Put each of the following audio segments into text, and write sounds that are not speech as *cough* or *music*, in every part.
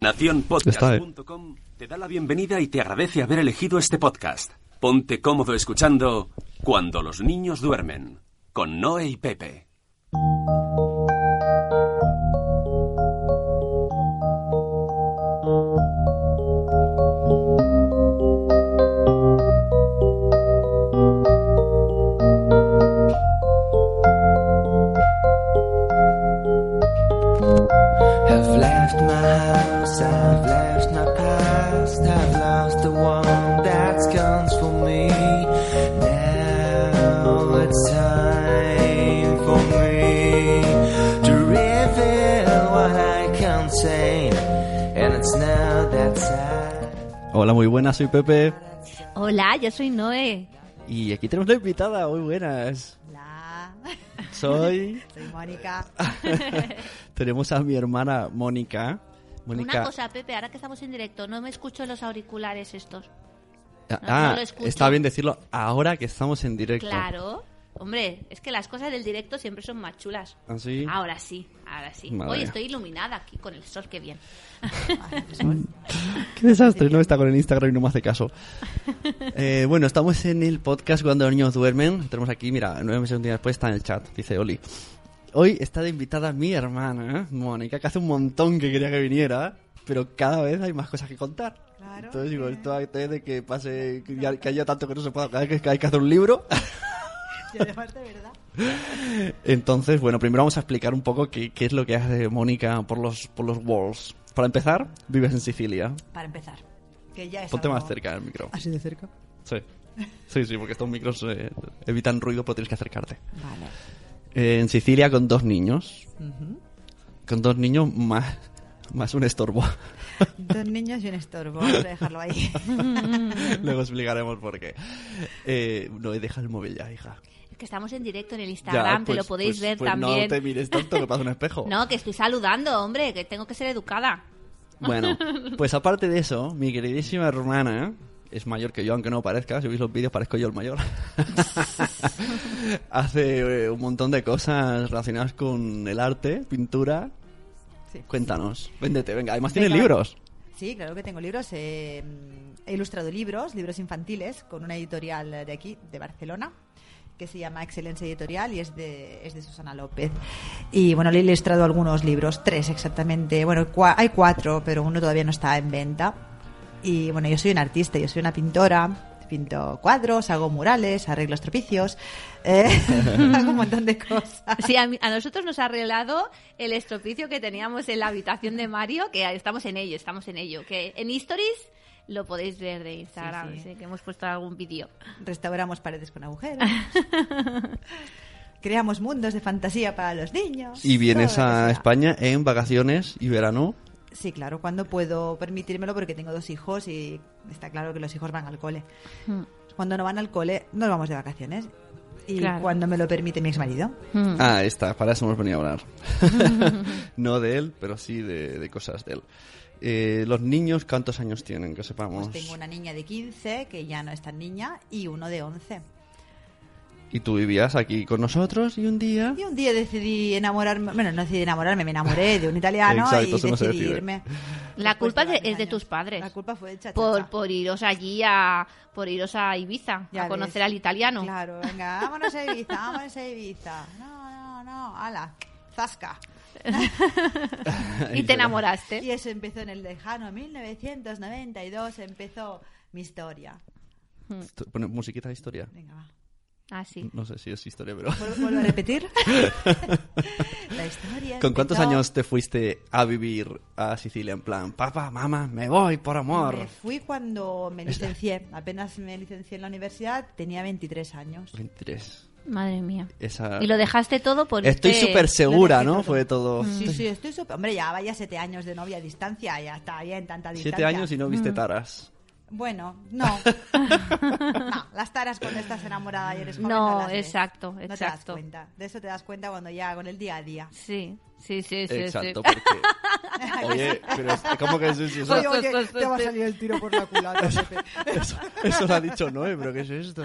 Naciónpodcast.com te da la bienvenida y te agradece haber elegido este podcast. Ponte cómodo escuchando Cuando los niños duermen, con Noé y Pepe. Hola, muy buenas, soy Pepe. Hola, yo soy Noé. Y aquí tenemos una invitada, muy buenas. Hola, Soy. *laughs* soy Mónica. *laughs* tenemos a mi hermana Mónica. Mónica. Una cosa, Pepe, ahora que estamos en directo, no me escucho los auriculares estos. Ah, no, ah, no lo escucho. está bien decirlo ahora que estamos en directo. Claro. Hombre, es que las cosas del directo siempre son más chulas. ¿Ah, sí? Ahora sí, ahora sí. Madre Hoy estoy iluminada aquí con el sol, qué bien. Qué desastre, no está con el Instagram y no me hace caso. *laughs* Eh, bueno, estamos en el podcast cuando los niños duermen. Tenemos aquí, mira, nueve meses un día después está en el chat, dice Oli. Hoy está de invitada mi hermana, ¿eh? Mónica, que hace un montón que quería que viniera, pero cada vez hay más cosas que contar. Claro. Entonces digo, esto de que pase, que haya tanto que no se pueda, cada vez que hay que hacer un libro. Y además de verdad. Entonces, bueno, primero vamos a explicar un poco qué, qué es lo que hace Mónica por los, por los walls. Para empezar, vives en Sicilia. Para empezar, que ya es Ponte algo- más cerca del micro. ¿Así de cerca? Sí. Sí, sí, porque estos micros eh, evitan ruido, pero tienes que acercarte. Vale. Eh, en Sicilia con dos niños. Con dos niños más, más un estorbo. *laughs* Dos niños y un estorbo, vamos a dejarlo ahí. *laughs* Luego explicaremos por qué. Eh, no, deja el móvil ya, hija. Que estamos en directo en el Ya, Instagram, te pues- lo podéis pues- ver pues también. No te mires tanto, que pasa un espejo. *laughs* No, que estoy saludando, hombre, que tengo que ser educada. Bueno, *laughs* pues aparte de eso, mi queridísima hermana es mayor que yo, aunque no parezca. Si veis los vídeos, parezco yo el mayor. *laughs* Hace eh, un montón de cosas relacionadas con el arte, pintura. Sí. Cuéntanos, véndete, venga. Además, tiene Venga. libros. Sí, claro que tengo libros. eh, he ilustrado libros, libros infantiles, con una editorial de aquí, de Barcelona, que se llama Excelencia Editorial y es de, es de Susana López. Y bueno, le he ilustrado algunos libros, tres exactamente. Bueno, cua- hay cuatro, pero uno todavía no está en venta. Y bueno, yo soy una artista, yo soy una pintora. Pinto cuadros, hago murales, arreglo estropicios, eh, *laughs* hago un montón de cosas. Sí, a, mí- a nosotros nos ha arreglado el estropicio que teníamos en la habitación de Mario, que estamos en ello, estamos en ello. Que en Stories lo podéis ver de Instagram, Sí, sí. sí, que hemos puesto algún vídeo. Restauramos paredes con agujeros. *laughs* Creamos mundos de fantasía para los niños. Y vienes a. España en vacaciones y verano. Sí, claro, cuando puedo permitírmelo porque tengo dos hijos y está claro que los hijos van al cole. Hmm. Cuando no van al cole, nos vamos de vacaciones. Y Claro. cuando me lo permite mi exmarido. Hmm. Ah, está, para eso hemos venido a hablar. *laughs* no de él, pero sí de, de cosas de él. Eh, los niños, ¿cuántos años tienen? Que sepamos. Pues tengo una niña de 15, que ya no es tan niña, y uno de 11. Y tú vivías aquí con nosotros y un día... Y un día decidí enamorarme, bueno, no decidí enamorarme, me enamoré de un italiano *laughs* Exacto, y eso no se decidí decide. irme. La culpa es de- es de tus padres. La culpa fue de chachacha. Por, por iros allí a por iros a Ibiza Ya a conocer ves. al italiano. Claro, venga, vámonos a Ibiza, vámonos a Ibiza. No, no, no, ala, zasca. *laughs* y te enamoraste. Y eso empezó en el lejano 1992, empezó mi historia. Esto- Pone musiquita de historia. Venga, va. Ah, sí. No sé si es historia, pero... ¿Vuelvo, vuelvo a repetir? *laughs* La historia ¿Con cuántos empezó- años te fuiste a vivir a Sicilia? En plan, papá, mamá, me voy por amor. Me fui cuando me licencié. Apenas me licencié en la universidad, tenía 23 años. 23. Madre mía. Esa... Y lo dejaste todo por Estoy súper segura, dejé ¿no? todo. Fue todo... Sí, sí, estoy súper... Hombre, ya vaya siete años de novia a distancia, ya está bien, tanta distancia. Siete años y no viste taras. Bueno, no. *laughs* no, las taras cuando estás enamorada y eres joven no, No, las ves. exacto, No te das exacto. cuenta. De eso te das cuenta cuando ya con el día a día. Sí, sí, sí, sí. Exacto, *laughs* sí. porque... Oye, pero ¿cómo que es eso? Oye, oye, te va a salir el tiro por la culata, *laughs* eso lo ha dicho Noé, pero ¿qué es esto?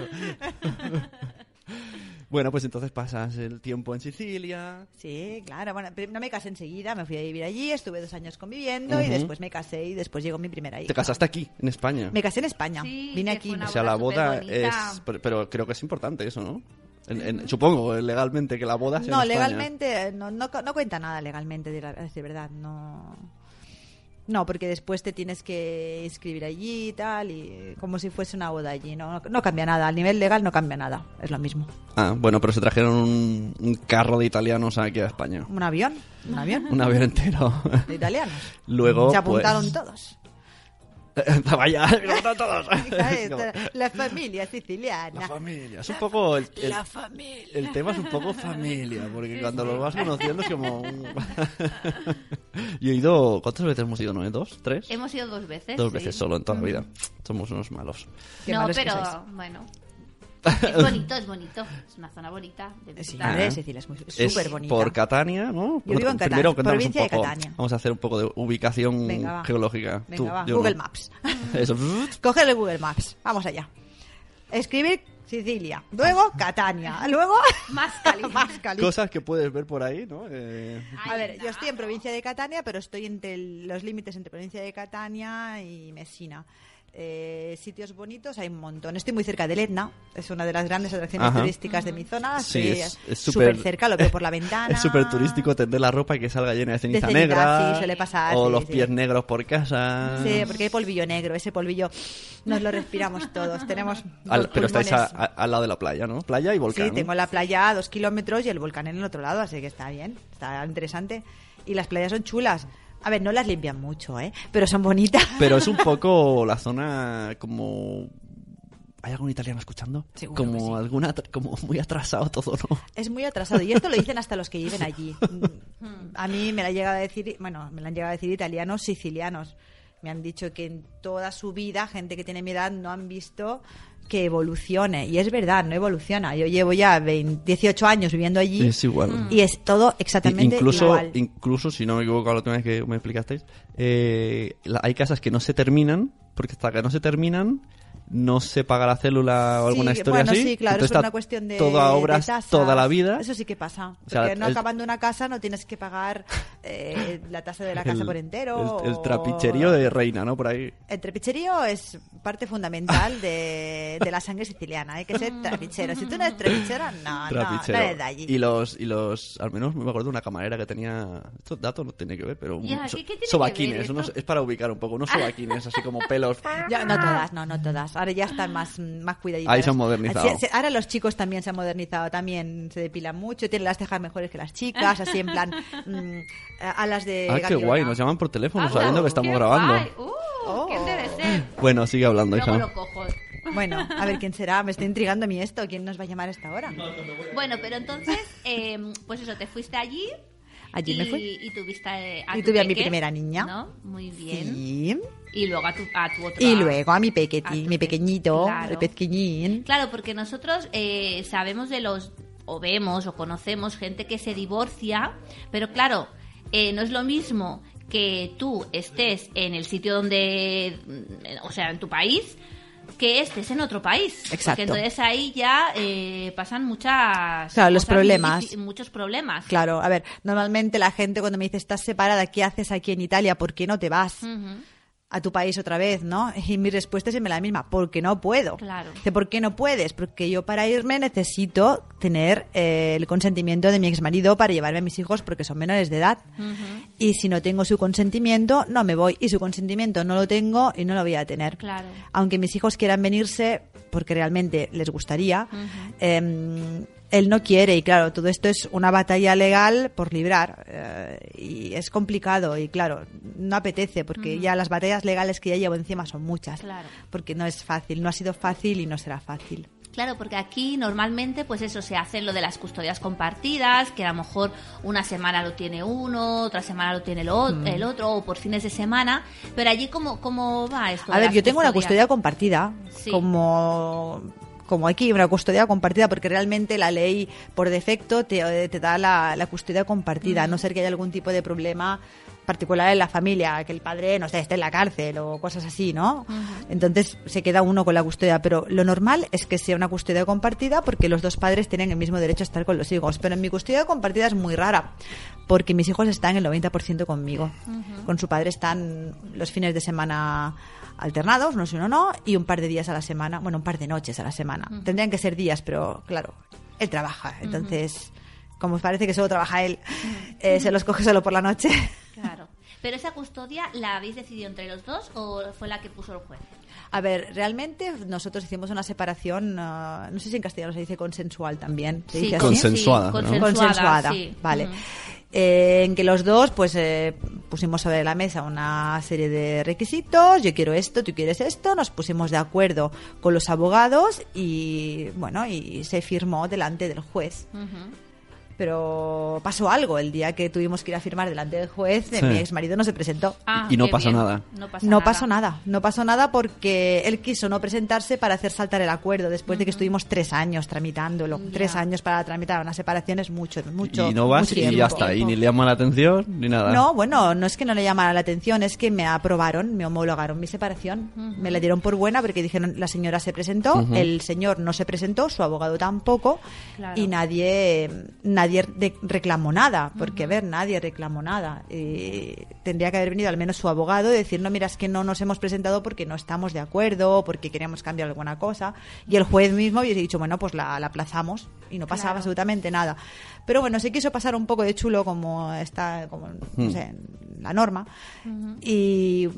Bueno, pues entonces pasas el tiempo en Sicilia. Sí, claro. Bueno, no me casé enseguida, me fui a vivir allí, estuve dos años conviviendo y después me casé y después llegó mi primera hija. Te casaste aquí, en España. Me casé en España. Sí, Vine aquí. O sea, la boda es... Pero, creo que es importante eso, ¿no? En- en- supongo, legalmente, que la boda sea No, en España. legalmente, no, no, no cuenta nada legalmente, de, la- de verdad, no. No, porque después te tienes que inscribir allí y tal, y como si fuese una boda allí. No, no cambia nada, al nivel legal no cambia nada, es lo mismo. Ah, bueno, pero se trajeron un, un carro de italianos aquí a España. Un avión, un avión Un avión entero. de italianos. *laughs* Luego, Se apuntaron pues... todos. *laughs* Vaya, *laughs* no todos. *laughs* La familia siciliana. La familia. Es un poco... El, el- La familia. el tema es un poco familia, porque cuando lo vas conociendo es como... un- Yo he ido... ¿Cuántas veces hemos ido? ¿No? ¿Dos? ¿Tres? Hemos ido dos veces. Dos sí. veces solo en toda la vida. Somos unos malos. Qué No, malos pero bueno. Es bonito, es bonito. Es una zona bonita. de Sí, es súper bonita. por Catania, ¿no? Yo vivo en Catania, Primero provincia un de. Catania. Vamos a hacer un poco de ubicación Venga, va. geológica. Venga, Tú, va, Google no. Maps. *laughs* Eso. Coger el Google Maps. Vamos allá. Escribir Sicilia. Luego Catania. Luego *laughs* Más caliente. *laughs* más caliente. Cosas que puedes ver por ahí, ¿no? Eh, A ver, yo estoy en provincia de Catania, pero estoy entre los límites entre provincia de Catania y Messina. Eh, sitios bonitos hay un montón. Estoy muy cerca del Etna, es una de las grandes atracciones Ajá. turísticas de mi zona. Sí, es- súper cerca, lo veo por la *laughs* ventana. Es súper turístico tender la ropa y que salga llena de ceniza, ceniza, negra. sí, suele pasar, O sí, los sí. pies negros por casa. Sí, porque hay polvillo negro, ese polvillo nos lo respiramos todos. Tenemos Al- pero estáis a- a- al lado de la playa, ¿no? Playa y volcán. Sí, tengo la playa a dos kilómetros y el volcán en el otro lado, así que está bien, está interesante. Y las playas son chulas. A ver, no las limpian mucho, ¿eh? Pero son bonitas. Pero es un *laughs* poco la zona como... ¿Hay algún italiano escuchando? Seguro como sí. alguna como muy atrasado todo, ¿no? Es muy atrasado y esto lo dicen hasta los que viven allí. *laughs* Mm, A mí me la llega a decir, bueno, me la han llegado a decir italianos sicilianos. Me han dicho que en toda su vida, gente que tiene mi edad, no han visto que evolucione. Y es verdad, no evoluciona. Yo llevo ya 20 18 años viviendo allí Es igual. y es todo exactamente incluso, igual. incluso, si no me equivoco la última vez que me explicasteis, eh, la- hay casas que no se terminan, porque hasta que no se terminan, no se paga la célula o alguna Sí, historia bueno, así. sí, claro, Entonces es una cuestión de, Toda de obras tasas. toda la vida. Eso sí que pasa. O sea, Porque no el- acabando una casa no tienes que pagar eh, la tasa de la casa el, por entero. El, el o- trapicherío de reina, ¿no? Por ahí. El trapicherío es parte fundamental de, de la sangre siciliana. Hay que ser trapichero. Si tú no eres trapichero, no, no, trapichero. no eres de allí. Y los, y los, al menos me acuerdo de una camarera que tenía, estos datos no tiene que ver, pero un- Ya, so- ¿qué- qué tiene que sobaquines, ver unos- es para ubicar un poco, unos sobaquines, así como *laughs* pelos. Ya, no todas, no, no todas. Ahora ya están más, más cuidaditas. Ahí se han modernizado. Así- Ahora los chicos también se han modernizado, también se depilan mucho, tienen las cejas mejores que las chicas, así en plan *laughs* mm, alas de Ah, qué guay, nos llaman por teléfono Ah, sabiendo que qué estamos grabando. guay. Uh, Oh. ¿Quién debe ser? Bueno, sigue hablando, hija. lo cojo. Bueno, a ver quién será. Me está intrigando a mí esto. ¿Quién nos va a llamar a esta hora? Bueno, pero entonces, eh, pues eso, te fuiste allí. Allí y, me fui. Y tuviste a Y tu tuve a mi primera niña. ¿no? Muy bien. Sí. Y luego a tu, a tu otro. Y luego a mi a pequeñi, tu mi pe- pequeñito, claro. el pequeñín. Claro, porque nosotros eh, sabemos de los, o vemos o conocemos gente que se divorcia, pero claro, eh, no es lo mismo que tú estés en el sitio donde, o sea, en tu país, que estés en otro país. Exacto. Porque entonces ahí ya eh, pasan muchas... Claro, los problemas. Muchos problemas. Claro, a ver, normalmente la gente cuando me dice estás separada, ¿qué haces aquí en Italia? ¿Por qué no te vas. A tu país otra vez, no? Y mi respuesta es siempre la misma, porque no puedo. Claro. Dice, ¿por qué no puedes? Porque yo para irme necesito tener eh, el consentimiento de mi exmarido para llevarme a mis hijos porque son menores de edad. Y si no tengo su consentimiento, no me voy. Y su consentimiento no lo tengo y no lo voy a tener. Claro. Aunque mis hijos quieran venirse, porque realmente les gustaría, eh, él no quiere. Y claro, todo esto es una batalla legal por librar. eh, y es complicado. Y claro, no apetece, porque ya las batallas legales que ya llevo encima son muchas. Claro. Porque no es fácil. No ha sido fácil y no será fácil. Claro, porque aquí normalmente, pues eso, se hace lo de las custodias compartidas, que a lo mejor una semana lo tiene uno, otra semana lo tiene el, o- Mm. el otro, o por fines de semana. Pero allí, ¿cómo, cómo va esto? A ver, yo tengo una custodia compartida, Sí. como, como aquí, una custodia compartida, porque realmente la ley por defecto te, te da la, la custodia compartida, a no ser que haya algún tipo de problema particular en la familia, que el padre, no sé, esté en la cárcel o cosas así, ¿no? Entonces se queda uno con la custodia, pero lo normal es que sea una custodia compartida porque los dos padres tienen el mismo derecho a estar con los hijos, pero en mi custodia compartida es muy rara, porque mis hijos están el 90% conmigo. Con su padre están los fines de semana alternados, no sé uno no, y un par de días a la semana, bueno, un par de noches a la semana. Tendrían que ser días, pero claro, él trabaja, entonces, como parece que solo trabaja él, eh, se los coge solo por la noche. Claro. Pero esa custodia, ¿la habéis decidido entre los dos o fue la que puso el juez? A ver, realmente nosotros hicimos una separación, ah, no sé si en castellano se dice consensual también. ¿Se dice así? Consensuada, ¿no? consensuada, sí. vale. Eh, en que los dos pues eh, pusimos sobre la mesa una serie de requisitos, yo quiero esto, tú quieres esto, nos pusimos de acuerdo con los abogados y bueno, y se firmó delante del juez. Ujú. Pero pasó algo el día que tuvimos que ir a firmar delante del juez, Sí. mi ex marido no se presentó. Ah, Y no pasó bien. nada. No, pasa No pasó nada, no pasó nada porque él quiso no presentarse para hacer saltar el acuerdo después de que estuvimos tres años tramitándolo. Ya. Tres años para tramitar una separación es mucho, mucho. y no vas mucho y tiempo. ya está. Y ni le llama la atención ni nada. No, bueno, no es que no le llamara la atención, es que me aprobaron, me homologaron mi separación. Me la dieron por buena porque dijeron la señora se presentó, Ujú. el señor no se presentó, su abogado tampoco, Claro. y nadie nadie de- reclamó nada, porque a ver, nadie reclamó nada. Y tendría que haber venido al menos su abogado y decir, no, mira, es que no nos hemos presentado porque no estamos de acuerdo, porque queríamos cambiar alguna cosa. Y el juez mismo hubiese dicho, bueno, pues la, la aplazamos y no pasaba Claro. absolutamente nada. Pero bueno, se quiso pasar un poco de chulo como está, como, no Hmm. sé, en la norma. Y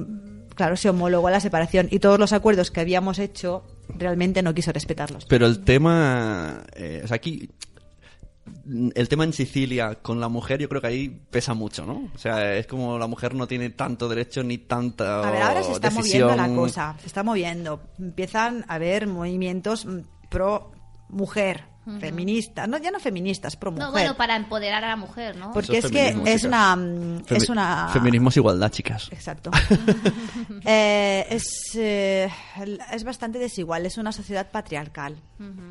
claro, se homologó la separación y todos los acuerdos que habíamos hecho realmente no quiso respetarlos. Pero el tema. eh, o sea, aquí. El tema en Sicilia con la mujer, yo creo que ahí pesa mucho, ¿no? O sea, es como la mujer no tiene tanto derecho ni tanta A ver, ahora se está decisión. moviendo la cosa, se está moviendo. Empiezan a haber movimientos pro mujer, feministas, no ya no feministas, pro mujer. No, bueno, para empoderar a la mujer, ¿no? porque Eso es es que es una Femi- es una Feminismo es igualdad, chicas. Exacto. *laughs* Eh, es, eh, es bastante desigual, es una sociedad patriarcal,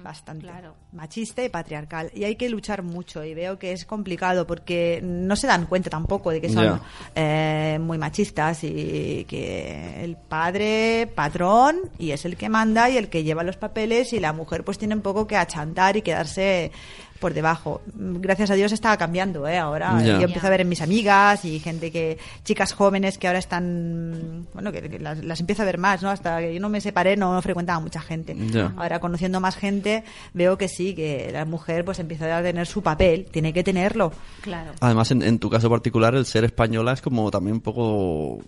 bastante claro. machista y patriarcal. Y hay que luchar mucho y veo que es complicado porque no se dan cuenta tampoco de que son eh, muy machistas y que el padre patrón y es el que manda y el que lleva los papeles y la mujer pues tiene un poco que achantar y quedarse por debajo. Gracias a Dios está cambiando, ¿eh? Ahora Ya. yo empiezo a ver en mis amigas y gente que, chicas jóvenes que ahora están, bueno, que, que las, las empiezo a ver más, ¿no? Hasta que yo no me separé no frecuentaba mucha gente. Ahora conociendo más gente veo que sí, que la mujer pues empieza a tener su papel, tiene que tenerlo. Claro. Además, en, en tu caso particular, el ser española es como también un poco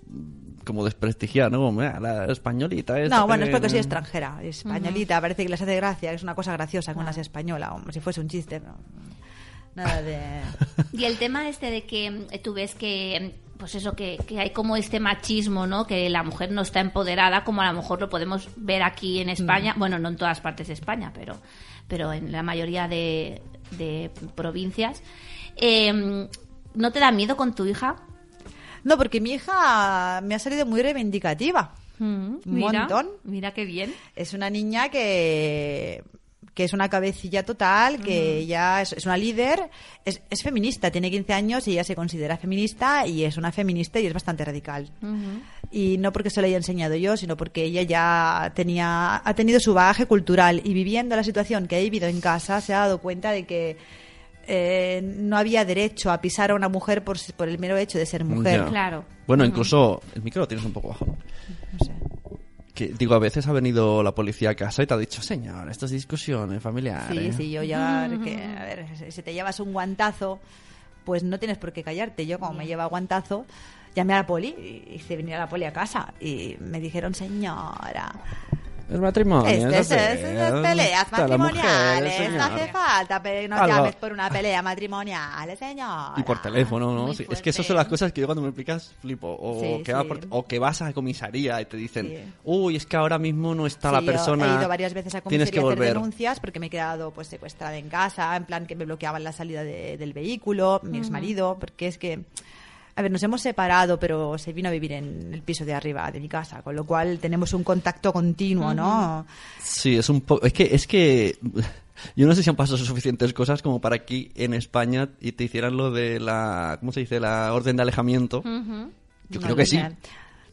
como desprestigiar, ¿no? Como, "Ah, la españolita esta No, bueno, es que- porque soy extranjera, españolita, parece que les hace gracia, es una cosa graciosa que una sea española, como si fuese un chiste. no. Nada de... *laughs* Y el tema este de que mm, tú ves que, mm, pues eso, que, que hay como este machismo, ¿no? Que la mujer no está empoderada, como a lo mejor lo podemos ver aquí en España. Mm. Bueno, no en todas partes de España, pero, pero en la mayoría de, de provincias. Eh, ¿No te da miedo con tu hija? No, porque mi hija me ha salido muy reivindicativa. Mm, Un mira, montón. Mira qué bien. Es una niña que, que es una cabecilla total, que ella es, es una líder, es, es feminista, tiene 15 años y ella se considera feminista y es una feminista y es bastante radical. Y no porque se lo haya enseñado yo, sino porque ella ya tenía, ha tenido su bagaje cultural y viviendo la situación que ha vivido en casa se ha dado cuenta de que eh, no había derecho a pisar a una mujer por, por el mero hecho de ser mujer. Ya. Claro. Bueno, incluso el micro lo tienes un poco bajo, ¿no? No sé. Que, digo, a veces ha venido la policía a casa y te ha dicho, señor, estas discusiones familiares. Sí, sí, yo ya, que, a ver, si te llevas un guantazo, pues no tienes por qué callarte. Yo, como me lleva guantazo, llamé a la poli y hice venir a la poli a casa y me dijeron, señora, El matrimonio. este, es, peleas matrimoniales, señor. no hace falta, pero no Algo. llames por una pelea matrimonial, señora. Y por teléfono, ¿no? Sí, es que esas son las cosas que yo cuando me explicas flipo. O, Sí, que, sí. por- o que vas a la comisaría y te dicen, Sí. uy, es que ahora mismo no está Sí, la yo persona. He ido varias veces a Tienes comisaría que a hacer volver. denuncias porque me he quedado pues secuestrada en casa, en plan que me bloqueaban la salida de- del vehículo, mi ex marido, porque es que a ver, nos hemos separado, pero se vino a vivir en el piso de arriba de mi casa, con lo cual tenemos un contacto continuo, ¿no? Sí, es un poco. Es que, es que Yo no sé si han pasado suficientes cosas como para aquí en España y te hicieran lo de la, ¿cómo se dice? La orden de alejamiento. Yo No creo que sí.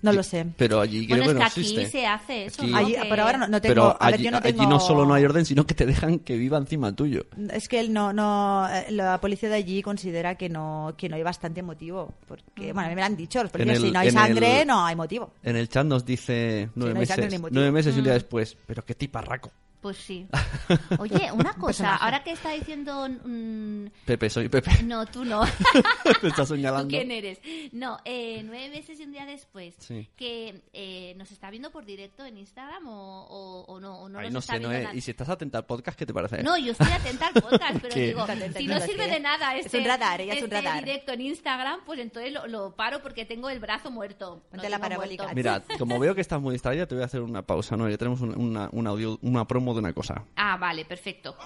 No lo sé. Pero allí creo Bueno, es que no aquí existe. se hace eso, Aquí- ¿no? Allí- pero ahora no, no tengo. Pero a ver, allí, yo no allí tengo- no solo no hay orden, sino que te dejan que viva encima tuyo. Es que él no, no, eh, la policía de allí considera que no, que no hay bastante motivo. Porque, bueno, a mí me lo han dicho, los policías, el- si no hay sangre, el- no hay motivo. En el chat nos dice nueve sangre meses, motivo. nueve meses y un día Mm. después. Pero qué tiparraco. Pues sí. *laughs* Oye, una cosa, personaje. ahora que está diciendo... mm, Pepe, soy Pepe. *laughs* no, tú no. *laughs* te estás ¿Tú señalando. quién eres? No, eh, nueve meses y un día después. Sí. Que eh, nos está viendo por directo en Instagram o, o- o no. O no Ay, nos no está sé, viendo Noé. nada. Y si estás atenta al podcast, ¿qué te parece? No, yo estoy atenta al podcast, pero ¿Qué? digo, atenta, si no sirve de nada es este, un radar, ella es un este radar. directo en Instagram, pues entonces lo, lo paro porque tengo el brazo muerto. No Ponte la parabólica. muerto. Mira, como veo que estás muy distraída, te voy a hacer una pausa, ¿no? Ya tenemos un, una, un audio, una promo de una cosa. Ah, vale, perfecto.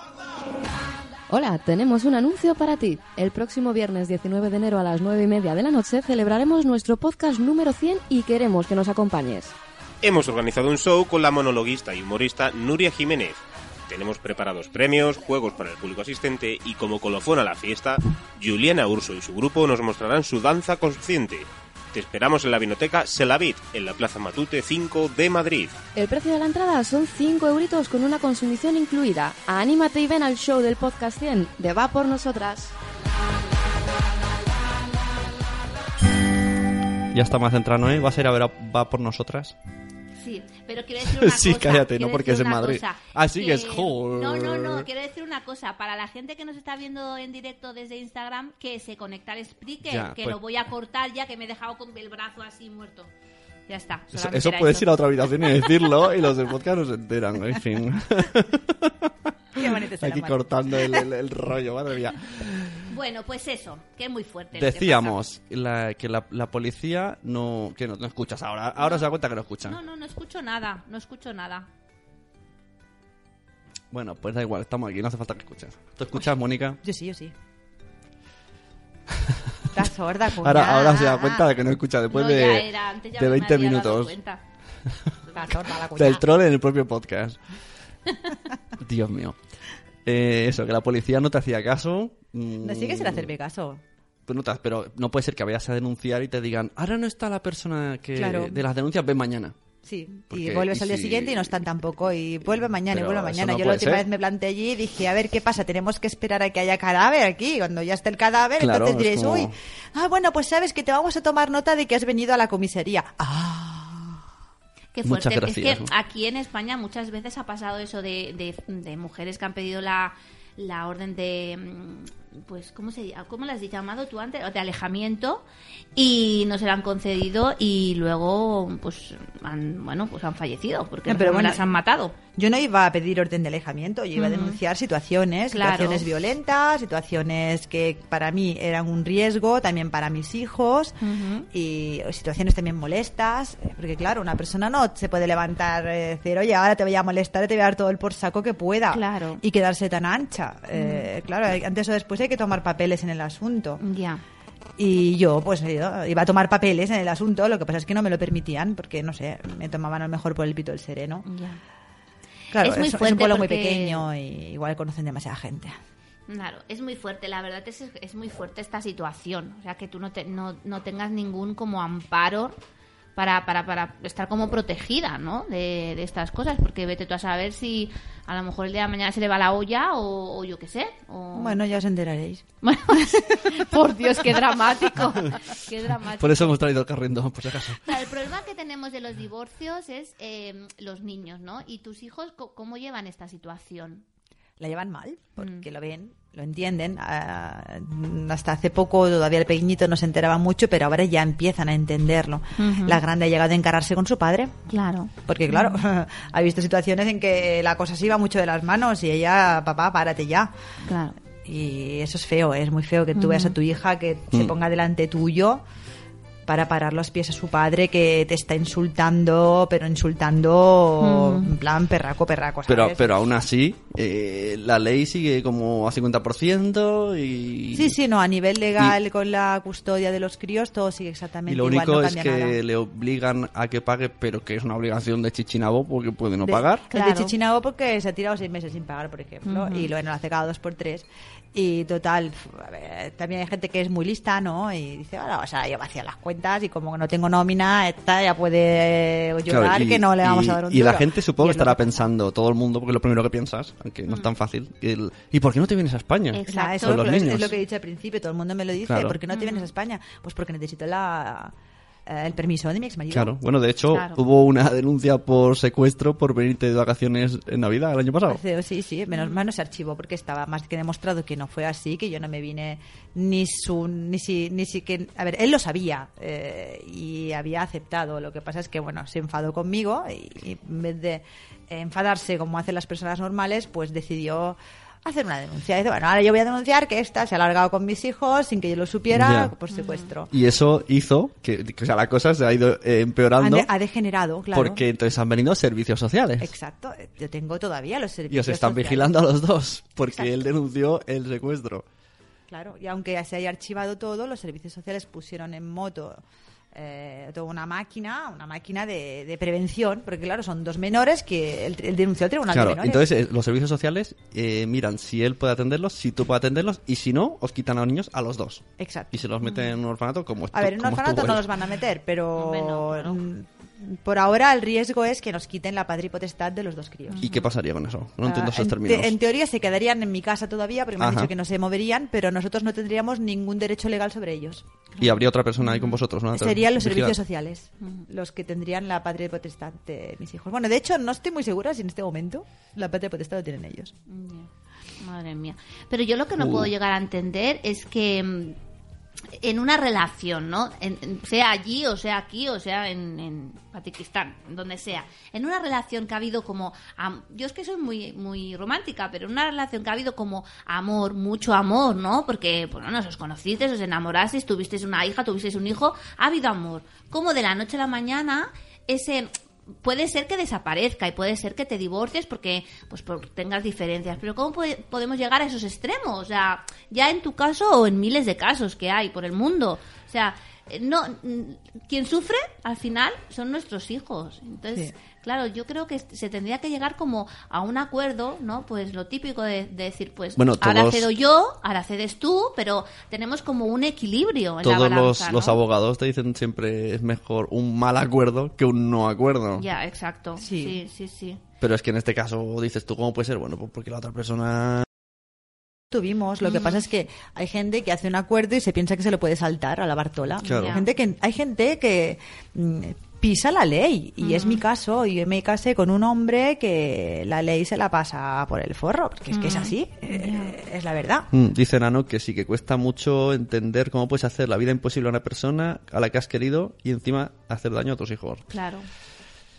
Hola, tenemos un anuncio para ti. El próximo viernes 19 de enero a las 9 y media de la noche celebraremos nuestro podcast número 100 y queremos que nos acompañes. Hemos organizado un show con la monologuista y humorista Nuria Jiménez. Tenemos preparados premios, juegos para el público asistente y como colofón a la fiesta, Juliana Urso y su grupo nos mostrarán su danza consciente. Te esperamos en la vinoteca Selavit, en la Plaza Matute 5 de Madrid. El precio de la entrada son 5 euritos con una consumición incluida. Anímate y ven al show del podcast 100 de Va por Nosotras. Ya está más centrado, ¿no? ¿Vas a ir a ver a Va por nosotras? Sí, pero quiero decir *laughs* una Sí, cosa. cállate, no porque decir es en Madrid. cosa, Ah, sí, que es joder. No, no, no, quiero decir una cosa. Para la gente que nos está viendo en directo desde Instagram, que se conecta al Spreaker, Ya, que pues- lo voy a cortar ya, que me he dejado con el brazo así muerto. Ya está. Eso, puedes eso. ir a otra habitación y decirlo y los del podcast no se enteran, en fin. Qué bonito Aquí cortando el, el- el rollo, madre mía. Bueno, pues eso, que es muy fuerte. que Decíamos la- que la, la policía no... que no, no escuchas ahora. Ahora se da cuenta que no escuchan. No, no, no escucho nada, no escucho nada. Bueno, pues da igual, estamos aquí, no hace falta que escuches. ¿Tú escuchas, Mónica? Yo sí, yo sí. *laughs* Sorda. Ahora, ahora se da cuenta de que no escucha después No, de, era, de me 20 había dado minutos. Estás *laughs* sorda la. Del troll en el propio podcast. *laughs* Dios mío. Eh, eso, que la policía no te hacía caso. mm, No sigue sin hacerme caso. Pues no te- pero no puede ser que vayas a denunciar y te digan, ahora no está la persona que Claro. de las denuncias, ven mañana. Sí, Porque- y vuelves y al día si- siguiente y no están tampoco. Y vuelve mañana Pero y vuelve mañana. no Yo la última ser. vez me planteé allí y dije, a ver, ¿qué pasa? Tenemos que esperar a que haya cadáver aquí. Cuando ya esté el cadáver, Claro, entonces es diréis, como- uy, ah, bueno, pues sabes que te vamos a tomar nota de que has venido a la comisaría. Ah, Qué Muchas fuerte. gracias, Es que ¿no? aquí en España muchas veces ha pasado eso de, de, de mujeres que han pedido la, la orden de, mm, pues, ¿cómo se? ¿Cómo las has llamado tú antes? De alejamiento y no se la han concedido y luego, pues, han, bueno, pues han fallecido porque No, pero no bueno, las han matado. Yo no iba a pedir orden de alejamiento, yo iba a denunciar situaciones, Claro. situaciones violentas, situaciones que para mí eran un riesgo, también para mis hijos, y situaciones también molestas, eh, porque claro, una persona no se puede levantar y decir, oye, ahora te voy a molestar, te voy a dar todo el por saco que pueda, Claro. y quedarse tan ancha. Eh, claro, antes o después hay que tomar papeles en el asunto. Ya. Y yo, pues, eh, iba a tomar papeles en el asunto, lo que pasa es que no me lo permitían, porque, no sé, me tomaban a lo mejor por el pito del sereno. Claro, Es muy es un fuerte pueblo muy porque- pequeño y igual conocen demasiada gente. Claro, es muy fuerte, la verdad es, es muy fuerte esta situación. O sea, que tú no, te- no, no tengas ningún como amparo para, para, para estar como protegida, ¿no? De, de estas cosas, porque vete tú a saber si a lo mejor el día de mañana se le va la olla o, o yo qué sé. O... Bueno, ya os enteraréis. *laughs* Bueno, por Dios, qué dramático. Qué dramático. Por eso hemos traído el carriendo, por si acaso. Claro, el problema que tenemos de los divorcios es eh, los niños, ¿no? ¿Y tus hijos cómo llevan esta situación? La llevan mal, Mm. porque lo ven, lo entienden. Ah, hasta hace poco todavía el pequeñito no se enteraba mucho, pero ahora ya empiezan a entenderlo. La grande ha llegado a encararse con su padre, Claro. porque claro, *laughs* ha visto situaciones en que la cosa se iba mucho de las manos y ella, papá, párate ya. Claro. Y eso es feo, es muy feo que tú veas a tu hija que se Mm. ponga delante tuyo para parar los pies a su padre que te está insultando, pero insultando en plan perraco, perraco, ¿sabes? Pero, pero aún así, eh, la ley sigue como a 50% y... Sí, sí, no, a nivel legal con la custodia de los críos todo sigue exactamente Y lo igual, único no es cambia que nada. le obligan a que pague, pero que es una obligación de chichinabo porque puede no De- pagar. El Claro. de Chichinabo porque se ha tirado seis meses sin pagar, por ejemplo, y luego lo hace cada dos por tres. Y total, f- a ver, también hay gente que es muy lista, ¿no? Y dice, ahora, o sea, yo vacía las cuentas y como que no tengo nómina, esta ya puede llorar Claro, y- que no le vamos y- a dar un Y la gente supongo que estará pensando, todo el mundo, porque es lo primero que piensas, aunque no es tan fácil. el, ¿Y por qué no te vienes a España? Exacto. Con los es, es niños. lo que he dicho al principio, todo el mundo me lo dice, Claro. ¿por qué no te vienes a España? Pues porque necesito la, el permiso de mi exmarido. Claro, bueno, de hecho, Claro. hubo una denuncia por secuestro por venirte de vacaciones en Navidad el año pasado. Hace- Sí, sí, menos mal no se archivó porque estaba más que demostrado que no fue así, que yo no me vine ni su, ni si, ni si que, a ver, él lo sabía eh, y había aceptado. Lo que pasa es que, bueno, se enfadó conmigo y, y en vez de enfadarse como hacen las personas normales, pues decidió hacer una denuncia. Dice, bueno, ahora yo voy a denunciar que esta se ha alargado con mis hijos sin que yo lo supiera Ya. por secuestro. Y eso hizo que, que, o sea, la cosa se ha ido eh, empeorando de- ha degenerado, claro. porque entonces han venido servicios sociales. Exacto, yo tengo todavía los Y servicios. os están sociales. vigilando a los dos porque Exacto. él denunció el secuestro. Claro, y aunque se haya archivado todo, los servicios sociales pusieron en moto eh, toda una máquina, una máquina de, de prevención, porque claro, son dos menores que el, el denunció al tribunal de Claro, menores. entonces eh, los servicios sociales eh, miran si él puede atenderlos, si tú puedes atenderlos y si no, os quitan a los niños a los dos. Exacto. Y se los meten en un orfanato como A ver, en un orfanato no los van a meter, pero Hombre, no, claro. Por ahora el riesgo es que nos quiten la padre y potestad de los dos críos. ¿Y qué pasaría con eso? No entiendo Ah, esos en, términos. te- en teoría se quedarían en mi casa todavía, porque me han dicho que no se moverían, pero nosotros no tendríamos ningún derecho legal sobre ellos. Y habría otra persona ahí con vosotros, ¿no? Serían los servicios sociales los que tendrían la patria potestad de mis hijos. Bueno, de hecho, no estoy muy segura si en este momento la patria potestad lo tienen ellos. Madre mía. Pero yo lo que no Uh. puedo llegar a entender es que mm, en una relación, ¿no? En- sea allí o sea aquí o sea en, en Pakistán, en donde sea. En una relación que ha habido como... yo es que soy muy, muy romántica, pero en una relación que ha habido como amor, mucho amor, ¿no? Porque, bueno, no os conocisteis, os enamorasteis, tuvisteis una hija, tuvisteis un hijo, ha habido amor. Como de la noche a la mañana ese puede ser que desaparezca y puede ser que te divorcies porque pues tengas diferencias pero cómo puede- podemos llegar a esos extremos o sea ya en tu caso o en miles de casos que hay por el mundo. O sea eh, no quien sufre al final son nuestros hijos. Entonces Sí. Claro yo creo que se tendría que llegar como a un acuerdo no pues lo típico de, de decir pues Bueno, ahora cedo yo ahora cedes tú pero tenemos como un equilibrio en Todos los, balanza, los ¿no? abogados te dicen siempre es mejor un mal acuerdo que un no acuerdo. ya exacto Sí. sí sí sí Pero es que en este caso dices tú, ¿cómo puede ser? Bueno, pues porque la otra persona... Tuvimos, lo que pasa es que hay gente que hace un acuerdo y se piensa que se lo puede saltar a la Bartola. Claro. Hay gente que, hay gente que mm, pisa la ley y es mi caso. Yo me casé con un hombre que la ley se la pasa por el forro, porque es que es así, eh, es la verdad. Mm, Dice Nano que sí, que cuesta mucho entender cómo puedes hacer la vida imposible a una persona a la que has querido y encima hacer daño a tus hijos. Claro.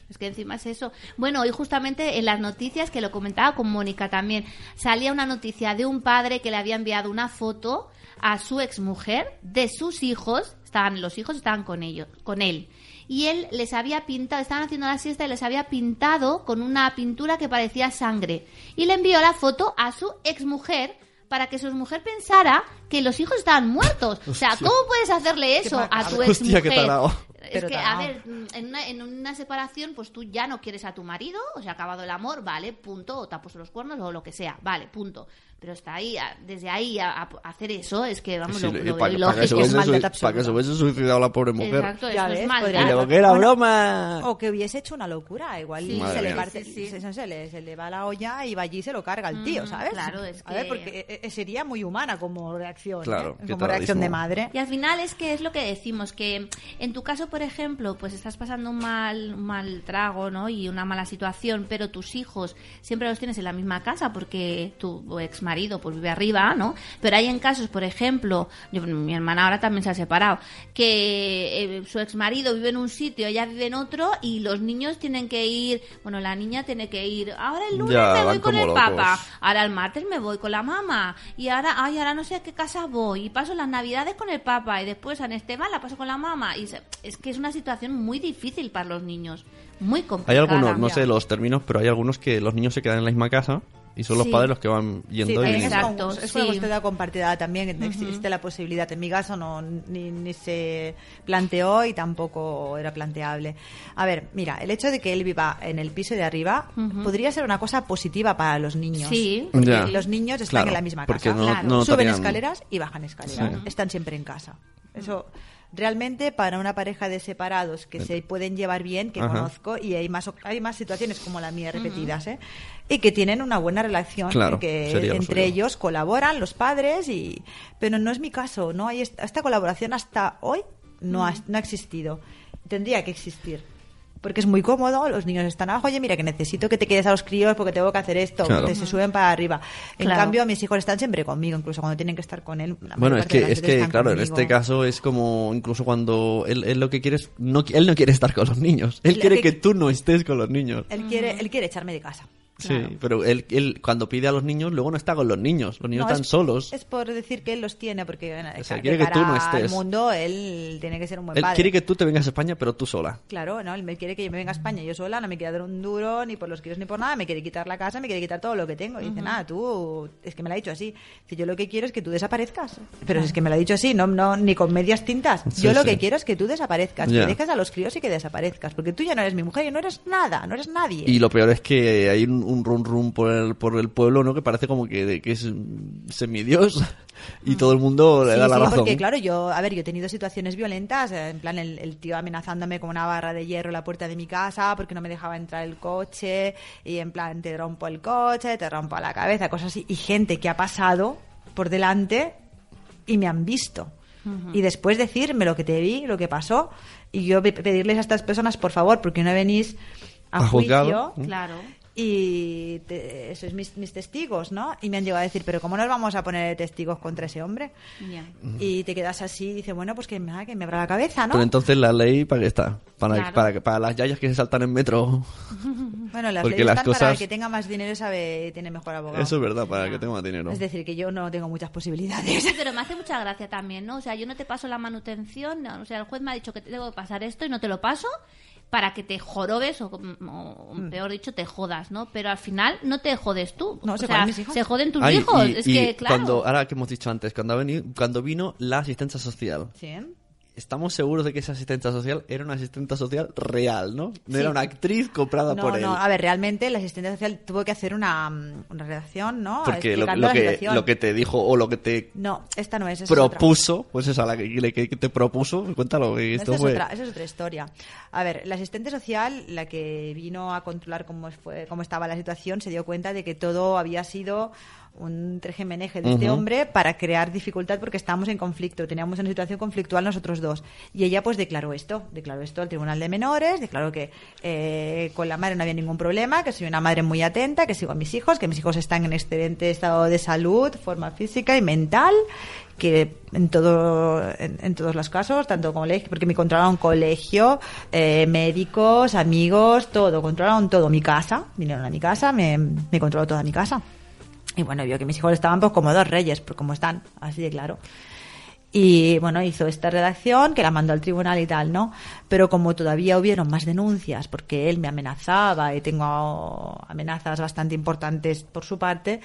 Es que encima es eso. Bueno, hoy justamente en las noticias, que lo comentaba con Mónica también, salía una noticia de un padre que le había enviado una foto a su exmujer de sus hijos, estaban los hijos estaban con ellos, con él. Y él les había pintado, estaban haciendo la siesta y les había pintado con una pintura que parecía sangre. Y le envió la foto a su exmujer para que su exmujer pensara que los hijos estaban muertos. O sea, ¿cómo puedes hacerle eso a tu Hostia, exmujer? qué tarao. Es Pero que, a ver, en una, en una separación, pues tú ya no quieres a tu marido, o sea, ha acabado el amor, vale, punto, o te ha puesto los cuernos o lo que sea, vale, punto. Pero está ahí, a- desde ahí a, a hacer eso, es que vamos, Sí, lo, lo pa- veo pa' que se hubiese absoluta. para que se hubiese suicidado la pobre mujer. Exacto, Ya eso ves, es maldad. que era Bueno, broma. O que hubiese hecho una locura, igual Sí, se, le parte- sí, sí. se- se- le, se le va la olla y va allí y se lo carga el tío, Mm, ¿sabes? claro, es A ver, que- porque eh, eh, sería muy humana como reacción, Claro, ¿eh? como reacción de madre. Y al final es que es lo que decimos, que en tu caso, por por ejemplo, pues estás pasando un mal, un mal trago, ¿no? Y una mala situación, pero tus hijos siempre los tienes en la misma casa porque tu ex marido pues vive arriba, ¿no? Pero hay en casos, por ejemplo, yo- mi hermana ahora también se ha separado, que eh, su ex marido vive en un sitio, ella vive en otro y los niños tienen que ir, bueno, la niña tiene que ir, ahora el lunes Ya, me voy con el locos. papá, ahora el martes me voy con la mamá y ahora, ay, ahora no sé a qué casa voy y paso las navidades con el papá y después San Esteban la paso con la mamá y se- es que es una situación muy difícil para los niños, muy Hay complicada. algunos, no sé los términos, pero hay algunos que los niños se quedan en la misma casa y son los Sí. padres los que van Sí, yendo y también es, Exacto, es una sí. custodia compartida también, existe la posibilidad. En mi caso no ni, ni se planteó y tampoco era planteable. A ver, mira, el hecho de que él viva en el piso de arriba podría ser una cosa positiva para los niños. Sí. Porque Ya. los niños están Claro, en la misma casa. no- Claro. no Suben escaleras y bajan escaleras. Sí. Están siempre en casa. Eso realmente para una pareja de separados que se pueden llevar bien, que Ajá. conozco, y hay más hay más situaciones como la mía repetidas, ¿eh? y que tienen una buena relación, Claro, que entre suyo. ellos colaboran los padres y pero no es mi caso, no hay esta, esta colaboración hasta hoy no ha, no ha existido. Tendría que existir. Porque es muy cómodo, los niños están abajo, oye, mira que necesito que te quedes a los críos porque tengo que hacer esto, Claro. te se suben para arriba. En Claro. cambio, mis hijos están siempre conmigo, incluso cuando tienen que estar con él. Bueno, es que, es que claro, en este caso es como incluso cuando él, él lo que quiere es, no, él no quiere estar con los niños, él Lo quiere que- que tú no estés con los niños. Él quiere, él quiere echarme de casa. Sí, pero él, él cuando pide a los niños, luego no está con los niños, los niños No, están es- solos. Es por decir que él los tiene, porque bueno, O sea, de quiere que tú no al estés. mundo él tiene que ser un buen Él padre. quiere que tú te vengas a España, pero tú sola. Claro, ¿no? Él me quiere que yo me venga a España yo sola, no me quiere dar un duro ni por los críos ni por nada, me quiere quitar la casa, me quiere quitar todo lo que tengo. Y dice, nada, tú, es que me lo ha dicho así. Dice, yo lo que quiero es que tú desaparezcas. Pero es que me lo ha dicho así, no, no ni con medias tintas. Sí, yo lo sí. que quiero es que tú desaparezcas, Ya. que dejes a los críos y que desaparezcas. Porque tú ya no eres mi mujer y no eres nada, no eres nadie. Y lo peor es que hay un, un rum rum por el, por el pueblo, ¿no? Que parece como que, que es semidios *laughs* y todo el mundo le Sí, da la sí, razón. porque claro, yo, a ver, yo he tenido situaciones violentas, eh, en plan el, el tío amenazándome con una barra de hierro en la puerta de mi casa porque no me dejaba entrar el coche y en plan te rompo el coche, te rompo la cabeza, cosas así. Y gente que ha pasado por delante y me han visto. Y después decirme lo que te vi, lo que pasó, y yo pe- pedirles a estas personas, por favor, porque no venís a, A juzgado. juicio Claro. Y te- sois mis, mis testigos, ¿no? Y me han llegado a decir, pero ¿cómo nos vamos a poner testigos contra ese hombre? Y te quedas así y dices, bueno, pues que me, que me abra la cabeza, ¿no? Pero entonces la ley, ¿para qué está? Para, Claro. para, que- para las yayas que se saltan en metro. *laughs* Bueno, las porque leyes las están para el cosas- que tenga más dinero sabe tiene mejor abogado. Eso es verdad, para que tenga más dinero. Es decir, que yo no tengo muchas posibilidades. Sí, pero me hace mucha gracia también, ¿no? O sea, yo no te paso la manutención, no, o sea, el juez me ha dicho que te debo pasar esto y no te lo paso para que te jorobes o, o, peor dicho, te jodas, ¿no? Pero al final no te jodes tú. Mm. No, o se sea, joden mis hijos. se joden tus Ay, hijos. y- es y que, claro. cuando, ahora que hemos dicho antes, cuando, ha venido, cuando vino la asistencia social, ¿Sí? Estamos seguros de que esa asistencia social era una asistencia social real, ¿no? No Sí. era una actriz comprada No, por él. no, a ver, realmente el asistente social tuvo que hacer una, mm, una redacción, ¿no? Porque lo, la que, lo que te dijo o lo que te No, esta no es, esa es otra. propuso, pues esa, la que, te propuso, cuéntalo, que esto es otra, esa es otra historia. A ver, la asistente social, la que vino a controlar cómo, fue, cómo estaba la situación, se dio cuenta de que todo había sido un trejemeneje de este hombre para crear dificultad porque estábamos en conflicto, teníamos una situación conflictual nosotros dos. Y ella pues declaró esto, declaró esto al Tribunal de Menores, declaró que eh, con la madre no había ningún problema, que soy una madre muy atenta, que sigo a mis hijos, que mis hijos están en excelente estado de salud, forma física y mental, que en todo en, en todos los casos tanto colegio porque me controlaron colegio eh, médicos amigos todo controlaron todo mi casa vinieron a mi casa me, me controló toda mi casa y bueno vio que mis hijos estaban pues como dos reyes pues como están así de claro y bueno, hizo esta redacción que la mandó al tribunal y tal, ¿no? Pero como todavía hubieron más denuncias porque él me amenazaba y tengo amenazas bastante importantes por su parte,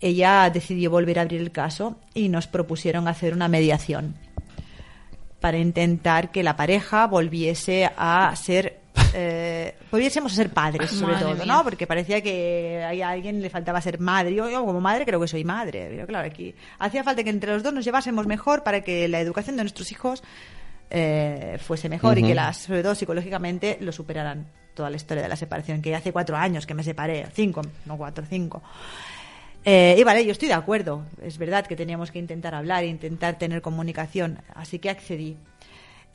ella decidió volver a abrir el caso y nos propusieron hacer una mediación para intentar que la pareja volviese a ser eh, volviésemos a ser padres sobre Madre todo, mía. ¿no? Porque parecía que a alguien le faltaba ser madre. Yo, yo como madre creo que soy madre. Pero claro, aquí hacía falta que entre los dos nos llevásemos mejor para que la educación de nuestros hijos eh, fuese mejor y que las, sobre todo psicológicamente, lo superaran toda la historia de la separación, que hace cuatro años que me separé, cinco, no cuatro, cinco. Eh, y vale, yo estoy de acuerdo. Es verdad que teníamos que intentar hablar, e intentar tener comunicación, así que accedí.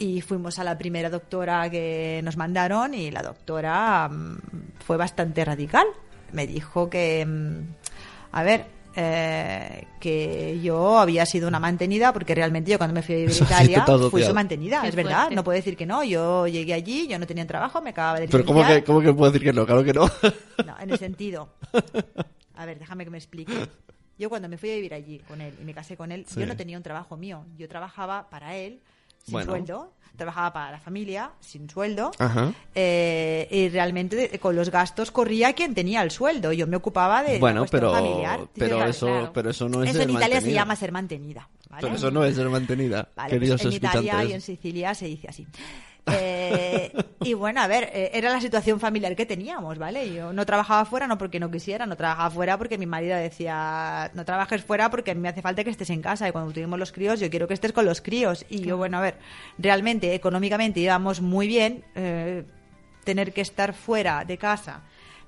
Y fuimos a la primera doctora que nos mandaron y la doctora mm, fue bastante radical. Me dijo que, mm, a ver, eh, que yo había sido una mantenida porque realmente yo cuando me fui a vivir a Italia total, fui su mantenida, Qué es verdad, no puedo decir que no, yo llegué allí, yo no tenía trabajo, me acababa de Pero ¿cómo que, ¿cómo que puedo decir que no? Claro que no. *laughs* No, en el sentido. *laughs* A ver, déjame que me explique. Yo cuando me fui a vivir allí con él y me casé con él, Sí. yo no tenía un trabajo mío. Yo trabajaba para él sin Bueno. sueldo, trabajaba para la familia sin sueldo eh, y realmente con los gastos corría quien tenía el sueldo. Yo me ocupaba de Bueno, pero, familiar. *laughs* pero, claro, eso, claro. pero eso no es Eso ser en Italia se llama ser mantenida. ¿vale? Pero eso no es ser mantenida, Vale, pues en Italia y en Sicilia se dice así. Eh, y bueno, a ver, eh, era la situación familiar que teníamos, ¿vale? Yo no trabajaba fuera no porque no quisiera, no trabajaba fuera porque mi marido decía, no trabajes fuera porque a mí me hace falta que estés en casa y cuando tuvimos los críos yo quiero que estés con los críos. Y yo, bueno, a ver, realmente económicamente íbamos muy bien, eh, tener que estar fuera de casa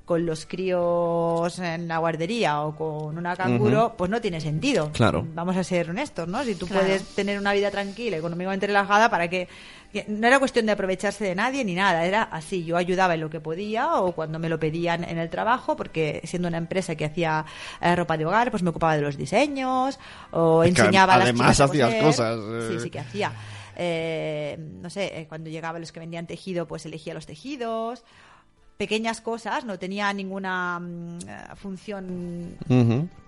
con los críos en la guardería o con una canguro, pues no tiene sentido. Claro. Vamos a ser honestos, ¿no? Si tú Claro. puedes tener una vida tranquila, económicamente relajada, para que, que no era cuestión de aprovecharse de nadie ni nada, era así, yo ayudaba en lo que podía o cuando me lo pedían en el trabajo, porque siendo una empresa que hacía eh, ropa de hogar, pues me ocupaba de los diseños o Es que enseñaba a las además a hacías cosas, eh. Sí, sí que hacía. Eh, no sé, eh, cuando llegaban los que vendían tejido, pues elegía los tejidos. Pequeñas cosas, no tenía ninguna mm, eh, función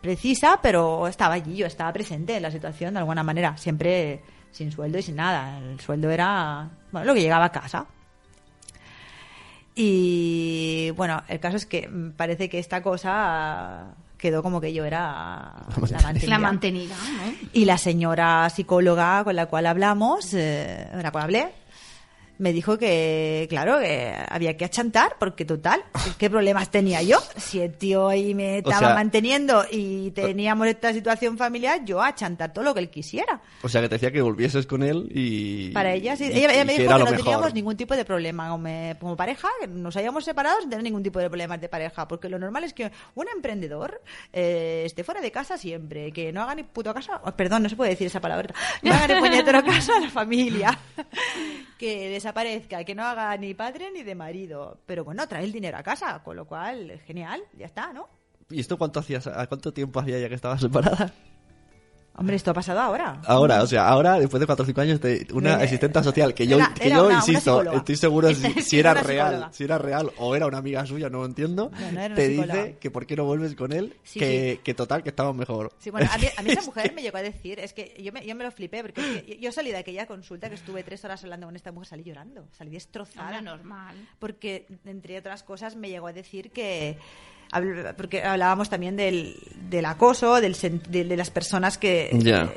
precisa, pero estaba allí, yo estaba presente en la situación de alguna manera, siempre sin sueldo y sin nada. El sueldo era bueno, lo que llegaba a casa. Y bueno, el caso es que parece que esta cosa quedó como que yo era la mantenida. La mantenida, ¿no? Y la señora psicóloga con la cual hablamos, eh, con la cual hablé, me dijo que, claro, que había que achantar, porque total, ¿qué problemas tenía yo? Si el tío ahí me estaba sea- manteniendo y teníamos esta situación familiar, yo a achantar todo lo que él quisiera. O sea, que te decía que volvieses con él y... Para ella, sí. y- Ella, ella y me dijo que no mejor. teníamos ningún tipo de problema como, como pareja, que nos hayamos separado sin tener ningún tipo de problemas de pareja, porque lo normal es que un emprendedor eh, esté fuera de casa siempre, que no haga ni puto caso, perdón, no se puede decir esa palabra, no haga ni puñetero *laughs* caso a la familia, *laughs* que desaparezca, que no haga ni padre ni de marido, pero bueno, trae el dinero a casa, con lo cual, genial, ya está, ¿no? ¿Y esto cuánto hacías? ¿A cuánto tiempo hacía ya que estabas separada? Hombre, esto ha pasado ahora. Ahora, o sea, ahora, después de 4 o 5 años, de una Eh, asistenta social, que yo, era- que era yo una- insisto, estoy seguro *laughs* si, si era real, psicóloga. si era real o era una amiga suya, no lo entiendo, No, no te psicóloga. dice que por qué no vuelves con él, Sí, que, sí. que total, que estamos mejor. Sí, bueno, a mí, a mí esa *laughs* mujer me llegó a decir, es que yo me, yo me lo flipé, porque es que yo salí de aquella consulta que estuve tres horas hablando con esta mujer, salí llorando, salí destrozada. Normal. Porque, entre otras cosas, me llegó a decir que. Habl- Porque hablábamos también del, del acoso, del, de, de las personas que. Ya.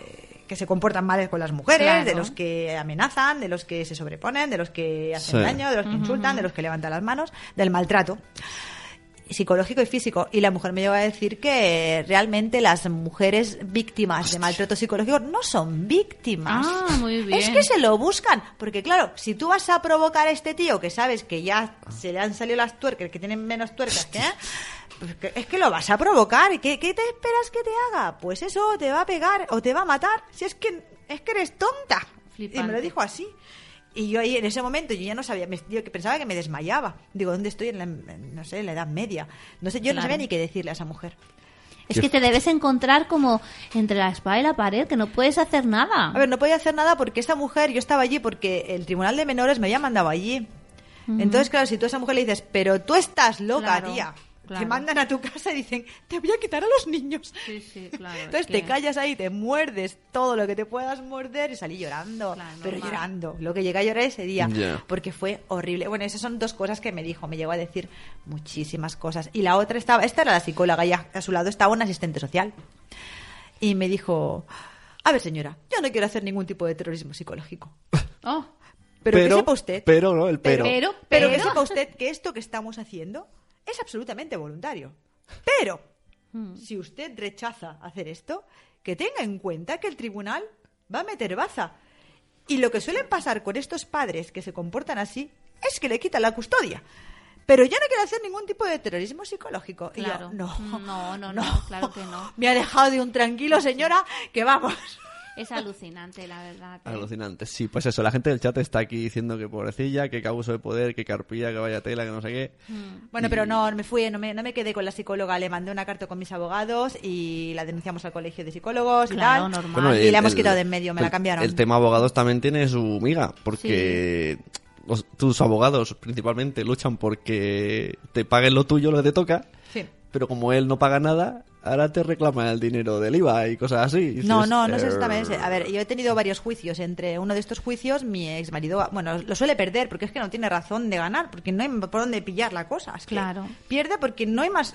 que se comportan mal con las mujeres, Claro. de los que amenazan, de los que se sobreponen, de los que hacen Sí. daño, de los que insultan, de los que levantan las manos, del maltrato psicológico y físico. Y la mujer me llegó a decir que realmente las mujeres víctimas de maltrato psicológico no son víctimas. Ah, muy bien. Es que se lo buscan. Porque claro, si tú vas a provocar a este tío que sabes que ya se le han salido las tuercas, que tienen menos tuercas que... *laughs* que- es que lo vas a provocar. ¿Y qué, qué te esperas que te haga? Pues eso, te va a pegar o te va a matar. Si es que, es que eres tonta. Y me lo dijo así. Y yo ahí en ese momento yo ya no sabía, me- yo que pensaba que me desmayaba. Digo, ¿dónde estoy? En la, en, no sé, en la edad media. No sé, yo no sabía ni qué decirle a esa mujer. Es que te debes encontrar como entre la espada y la pared, que no puedes hacer nada. A ver, no podía hacer nada porque esta mujer, yo estaba allí porque el Tribunal de Menores me había mandado allí. Entonces, claro, si tú a esa mujer le dices, pero tú estás loca, Claro, tía. Claro. Te mandan a tu casa y dicen, te voy a quitar a los niños. Sí, sí, *laughs* claro. Entonces es te que- callas ahí, te muerdes todo lo que te puedas morder y salí llorando. Claro, pero normal. llorando. Lo que llegué a llorar ese día. Ya. Porque fue horrible. Bueno, esas son dos cosas que me dijo. Me llegó a decir muchísimas cosas. Y la otra estaba, esta era la psicóloga y a, a su lado estaba un asistente social. Y me dijo, a ver señora, yo no quiero hacer ningún tipo de terrorismo psicológico. *laughs* Oh, Pero, que sepa usted. Pero, ¿no? El pero. Pero- pero que pero- sepa usted que esto que estamos haciendo es absolutamente voluntario. Pero, si usted rechaza hacer esto, que tenga en cuenta que el tribunal va a meter baza. Y lo que suele pasar con estos padres que se comportan así es que le quitan la custodia. Pero yo no quiero hacer ningún tipo de terrorismo psicológico. Y yo, Claro. no, No, no, no, *laughs* claro que no. Me ha dejado de un tranquilo, señora, que vamos. Es alucinante, la verdad. ¿eh? Alucinante. Sí, pues eso, la gente del chat está aquí diciendo que pobrecilla, que abuso de poder, que carpilla, que vaya tela, que no sé qué. Bueno, pero no me fui, no me, no me quedé con la psicóloga, le mandé una carta con mis abogados y la denunciamos al colegio de psicólogos y Claro, tal. normal. Bueno, y el- la hemos el- quitado de en medio, me la cambiaron. El tema abogados también tiene su miga, porque los- tus abogados principalmente luchan porque te paguen lo tuyo, lo que te toca, Sí. pero como él no paga nada, ahora te reclama el dinero del IVA y cosas así. Y No, dices, no, no es "Eh, exactamente ese. A ver, yo he tenido varios juicios. Entre uno de estos juicios, mi ex marido, bueno, lo suele perder porque es que no tiene razón de ganar, porque no hay por dónde pillar la cosa. Es que Claro. Pierde porque no hay más,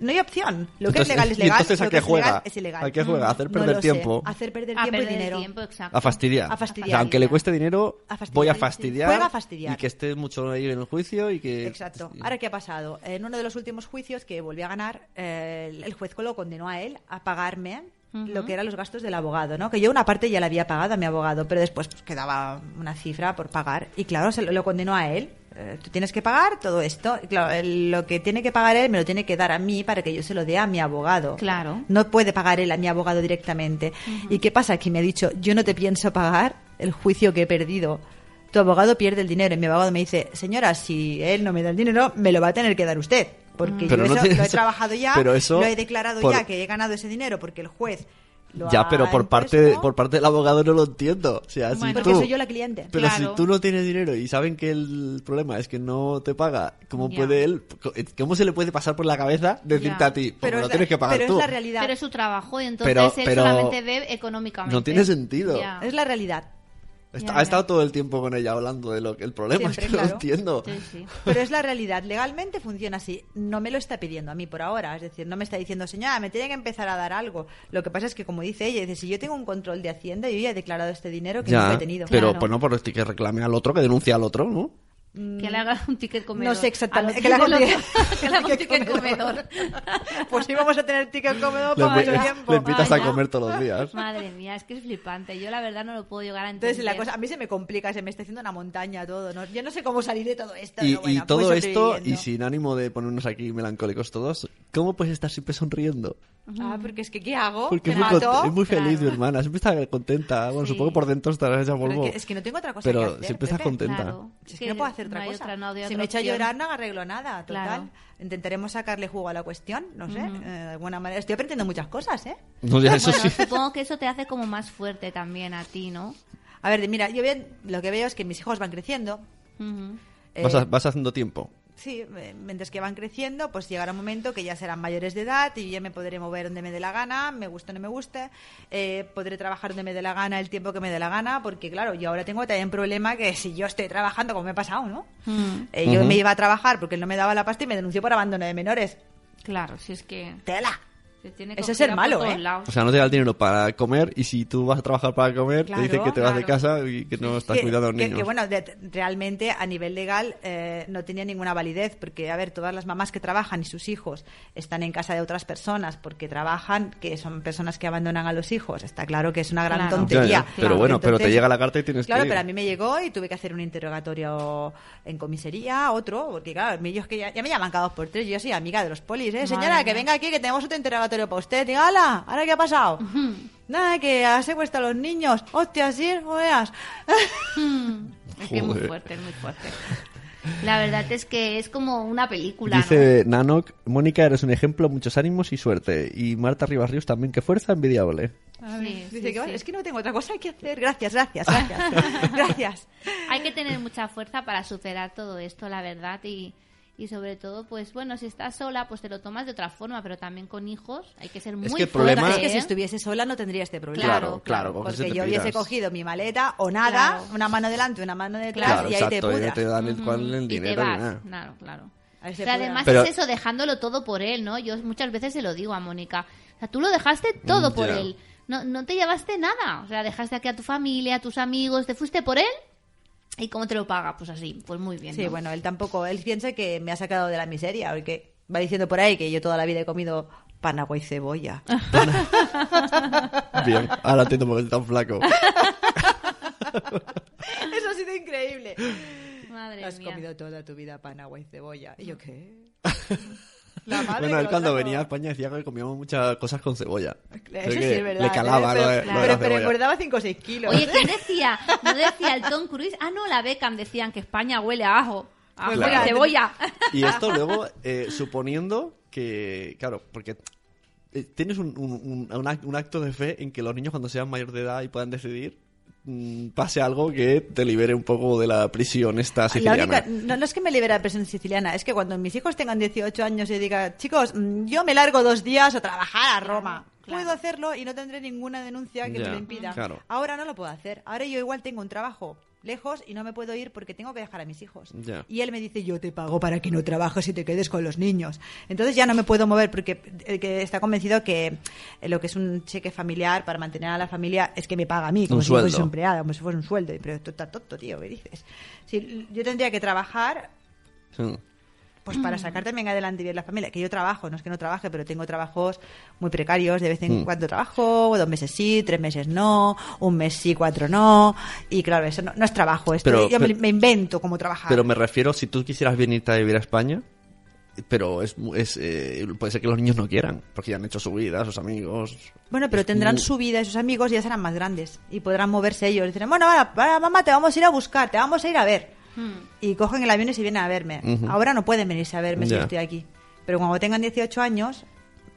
no hay opción. Lo que Entonces, es legal es ¿y legal. entonces a lo que es juega? es ilegal. ¿A qué juega? ¿A hacer No perder sé. tiempo? Hacer perder A tiempo y dinero. tiempo. A fastidiar. A fastidiar. O sea, aunque le cueste dinero, A voy a fastidiar. Juega a fastidiar. Y que esté mucho ahí en el juicio y que... Exacto. Ahora, ¿qué ha pasado? En uno de los últimos juicios que volví a ganar, eh, el- el juez lo condenó a él a pagarme lo que eran los gastos del abogado, ¿no? Que yo una parte ya la había pagado a mi abogado, pero después pues, quedaba una cifra por pagar. Y claro, se lo, lo condenó a él. Eh, tú tienes que pagar todo esto. Y claro, lo que tiene que pagar él me lo tiene que dar a mí para que yo se lo dé a mi abogado. Claro. No puede pagar él a mi abogado directamente. ¿Y qué pasa? Que me ha dicho, yo no te pienso pagar el juicio que he perdido. Tu abogado pierde el dinero y mi abogado me dice, señora, si él no me da el dinero, me lo va a tener que dar usted. Porque Pero yo no eso tiene- lo he trabajado ya, pero eso lo he declarado por- ya que he ganado ese dinero porque el juez lo Ya, ha pero por parte, impuesto. por parte del abogado no lo entiendo. O sea, si Bueno. Porque tú- soy yo la cliente. Pero Claro. si tú no tienes dinero y saben que el problema es que no te paga, ¿cómo puede él? ¿Cómo se le puede pasar por la cabeza decirte a ti? Pues Pero, lo es, tienes que pagar pero tú. es la realidad. Pero es su trabajo y entonces Pero- él pero solamente ve económicamente. no tiene sentido. Es la realidad. Está- Ya, ha estado todo el tiempo con ella hablando de lo que el problema *laughs* Siempre, es que no claro. entiendo. Sí, sí. Pero es la realidad. Legalmente funciona así. No me lo está pidiendo a mí por ahora. Es decir, no me está diciendo, señora, me tiene que empezar a dar algo. Lo que pasa es que, como dice ella, dice, si yo tengo un control de Hacienda, yo ya he declarado este dinero que Ya, nunca he tenido. pero Claro. pues no por este que reclame al otro, que denuncie al otro, ¿no? Que le haga *laughs* un ticket comedor. No sé exactamente. Que le haga un ticket- *laughs* que le haga un *laughs* ticket comedor. Pues sí, vamos a tener ticket cómodo Le, para mucho tiempo. le invitas a comer todos los días. Madre mía, es que es flipante. Yo la verdad no lo puedo llegar a entender. Entonces la cosa a mí se me complica, se me está haciendo una montaña todo. ¿no? Yo no sé cómo salir de todo esto. Y, pero bueno, y todo voy esto, y sin ánimo de ponernos aquí melancólicos todos, ¿cómo puedes estar siempre sonriendo? Ah, porque es que ¿qué hago? Porque es ¿Me muy, es muy feliz, Claro. mi hermana. Siempre está contenta. Bueno, Sí. supongo que por dentro estará hecha Pero polvo. es que- es que no tengo otra cosa Pero que hacer, siempre estás Pepe. contenta. Claro. Si es que no puedo hacer no otra hay cosa. otra- no hay si me echa a llorar, no arreglo nada. Total. Claro. Intentaremos sacarle jugo a la cuestión. No sé. eh, de alguna manera. Estoy aprendiendo muchas cosas, ¿eh? No, ya eso Bueno, sí. supongo que eso te hace como más fuerte también a ti, ¿no? A ver, mira, yo bien, lo que veo es que mis hijos van creciendo. Eh, Vas, a- vas haciendo tiempo. Sí, mientras que van creciendo, pues llegará un momento que ya serán mayores de edad y ya me podré mover donde me dé la gana, me guste o no me guste, eh, podré trabajar donde me dé la gana el tiempo que me dé la gana, porque claro, yo ahora tengo también un problema que si yo estoy trabajando, como me ha pasado, ¿no? Mm, Eh, Yo me iba a trabajar porque él no me daba la pasta y me denunció por abandono de menores. Claro, si es que ¡Tela! Tiene Eso es ser malo, ¿eh? lados. O sea, no te da el dinero para comer y si tú vas a trabajar para comer, Claro, te dicen que te vas de casa y que no estás que, cuidando a los que- niños. que, bueno, de- realmente a nivel legal eh, no tenía ninguna validez, porque, a ver, todas las mamás que trabajan y sus hijos están en casa de otras personas porque trabajan, que son personas que abandonan a los hijos, está claro que es una gran Claro. tontería. Pero bueno, pero te llega la carta y tienes Claro, que ir. pero a mí me llegó y tuve que hacer un interrogatorio en comisaría, otro, porque claro, ellos que ya, ya me llaman cada dos por tres, yo soy amiga de los polis, ¿eh? Señora, Madre que venga aquí que tenemos otro interrogatorio para usted. Diga, hala, ¿ahora qué ha pasado? Nada, que ha secuestrado a los niños. Hostia, sí, no veas. Es que es muy fuerte, es muy fuerte. La verdad es que es como una película, Dice Nanok, Mónica, eres un ejemplo, muchos ánimos y suerte. Y Marta Rivas Ríos también, qué fuerza envidiable. ¿no? Sí, Dice sí, que, "Vale, sí. es que no tengo otra cosa que hacer. Gracias, gracias, gracias. *laughs* gracias. Hay que tener mucha fuerza para superar todo esto, la verdad, y, y sobre todo, pues bueno, si estás sola, pues te lo tomas de otra forma, pero también con hijos hay que ser muy que el fuerte, problema- Es que si ¿eh? estuviese sola no tendría este problema. Claro, Claro, claro, Porque te yo hubiese cogido mi maleta o nada, Claro. una mano delante, una mano detrás Claro, y ahí te exacto, pudras. te dan el, cual el y te dinero vas, nada. claro, claro. O sea, además Pero- es eso, dejándolo todo por él, ¿no? Yo muchas veces se lo digo a Mónica. O sea, tú lo dejaste todo Mm, por él. No, no te llevaste nada. O sea, dejaste aquí a tu familia, a tus amigos, te fuiste por él. ¿Y cómo te lo paga? Pues así, pues muy bien. Sí, ¿no? bueno, él tampoco, él piensa que me ha sacado de la miseria, porque va diciendo por ahí que yo toda la vida he comido pan, agua y cebolla. *laughs* Bien, ahora entiendo por qué estás tan flaco. *laughs* Eso ha sido increíble. Madre Has mía. comido toda tu vida pan, agua y cebolla. ¿Y yo qué? *laughs* La madre Bueno, él lo cuando trajo. venía a España decía que comíamos muchas cosas con cebolla. Eso Sí es verdad. Le calaba ¿eh? lo pero, lo de pero, la pero engordaba 5 o 6 kilos. Oye, ¿quién *laughs* decía? ¿No decía el Tom Cruise? Ah, no, la Beckham decían que España huele a ajo. A Pues y mira, cebolla. Y esto luego, eh, suponiendo que, claro, porque eh, tienes un, un, un- un act- un acto de fe en que los niños cuando sean mayor de edad y puedan decidir, pase algo que te libere un poco de la prisión esta La siciliana. única, no, no es que me libere la presión siciliana, es que cuando mis hijos tengan 18 años y diga, chicos, mm, yo me largo dos días a trabajar a Roma. claro. Puedo hacerlo y no tendré ninguna denuncia que Ya, me lo impida. claro. Ahora no lo puedo hacer. Ahora yo igual tengo un trabajo lejos y no me puedo ir porque tengo que dejar a mis hijos. Y él me dice, yo te pago para que no trabajes y te quedes con los niños. Entonces ya no me puedo mover porque el que está convencido que eh, lo que es un cheque familiar para mantener a la familia es que me paga a mí, como Un si yo fuese sueldo. empleada, como si fuese un sueldo. Pero tú estás tonto, tío, ¿qué dices? Si yo tendría que trabajar Sí. Pues para sacar también adelante bien la familia. Que yo trabajo, no es que no trabaje, pero tengo trabajos muy precarios. De vez en Mm. cuando trabajo, dos meses sí, tres meses no, un mes sí, cuatro no. Y claro, eso no, no es trabajo. Esto Pero- yo me, pero- me invento cómo trabajar. Pero me refiero, si tú quisieras venirte a vivir a España, pero es, mu- es eh, puede ser que los niños no quieran, porque ya han hecho su vida, sus amigos. Bueno, pero tendrán muy- su vida y sus amigos y ya serán más grandes. Y podrán moverse ellos. Dicen, bueno, ahora, ahora, mamá, te vamos a ir a buscar, te vamos a ir a ver. Y cogen el avión y se vienen a verme. Ahora no pueden venirse a verme si estoy aquí. Pero cuando tengan 18 años,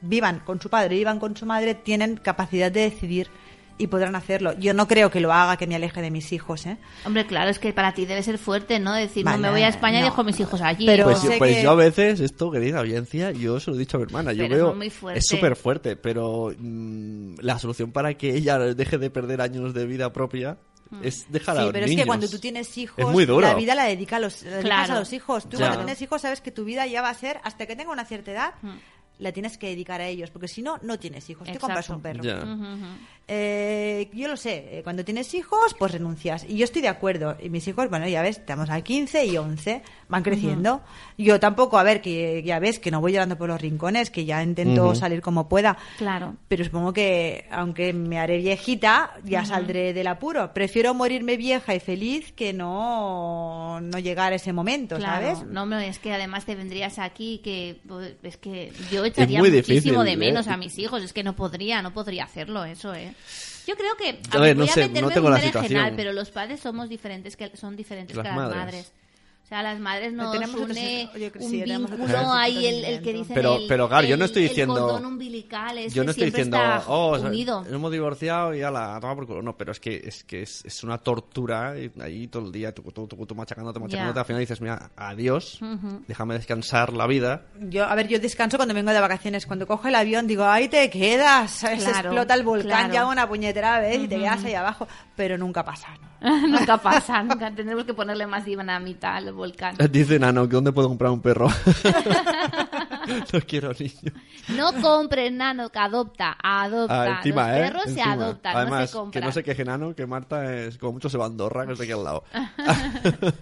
vivan con su padre, vivan con su madre, tienen capacidad de decidir y podrán hacerlo. Yo no creo que lo haga que me aleje de mis hijos, ¿eh? Hombre, claro, es que para ti debe ser fuerte, ¿no? Decir, Vale, no me voy a España y dejo a mis hijos allí. Pero- Pues, sé yo, pues que- yo a veces, esto, querida audiencia, yo se lo he dicho a mi hermana. Yo Pero veo. Es súper fuerte, pero mm, la solución para que ella deje de perder años de vida propia es dejar a Sí, los pero es que cuando tú tienes hijos, Es muy duro. la vida la dedica a los, la dedicas Claro. a los hijos. Tú Ya. cuando tienes hijos sabes que tu vida ya va a ser, hasta que tenga una cierta edad, la tienes que dedicar a ellos, porque si no, no tienes hijos. Te Exacto. compras un perro. Ya. Eh, yo lo sé, eh, cuando tienes hijos, pues renuncias. Y yo estoy de acuerdo. Y mis hijos, bueno, ya ves, estamos a 15 y 11, van creciendo. Yo tampoco, a ver, que ya ves que no voy llorando por los rincones, que ya intento salir como pueda. Claro. Pero supongo que, aunque me haré viejita, ya saldré del apuro. Prefiero morirme vieja y feliz que no, no llegar a ese momento, Claro, ¿sabes? no, hombre, es que además te vendrías aquí que pues, es que yo echaría muchísimo difícil, de menos ¿eh? a mis hijos, es que no podría, no podría hacerlo eso, ¿eh. Yo creo que A ver, no voy a sé, meterme no en tengo un la situación. pero los padres somos diferentes que son diferentes Las que las madres. madres. O sea, las madres nos Tenemos une yo creo que un sí, vínculo ahí el, el que dicen Pero- el, pero, claro, yo no el- estoy el diciendo- cordón umbilical ese Yo no estoy siempre diciendo, está oh, o sea, unido. nos hemos divorciado y ya la toma por culo. No, pero es que es que es, es una tortura ahí todo el día, tú, tú, tú, tú machacándote, machacándote. Ya. Al final dices, mira, adiós, Ujú. déjame descansar la vida. Yo, a ver, yo descanso cuando vengo de vacaciones. Cuando cojo el avión, digo, ahí te quedas. *laughs* Se Claro, explota el volcán claro. ya una puñetera vez y te quedas ahí abajo. Pero nunca pasa, ¿no? *laughs* nunca pasa, nunca tendremos que ponerle más dinamita al volcán. *laughs* Dice Nano, ¿que ¿dónde puedo comprar un perro? *laughs* no quiero niños. No compres nano, que adopta, adopta. Ah, encima, Los ¿eh? perros se Encima. adoptan, Además, no se compran. que no se queje Nano, que Marta es como mucho se va a Andorra, que está aquí al lado. *laughs*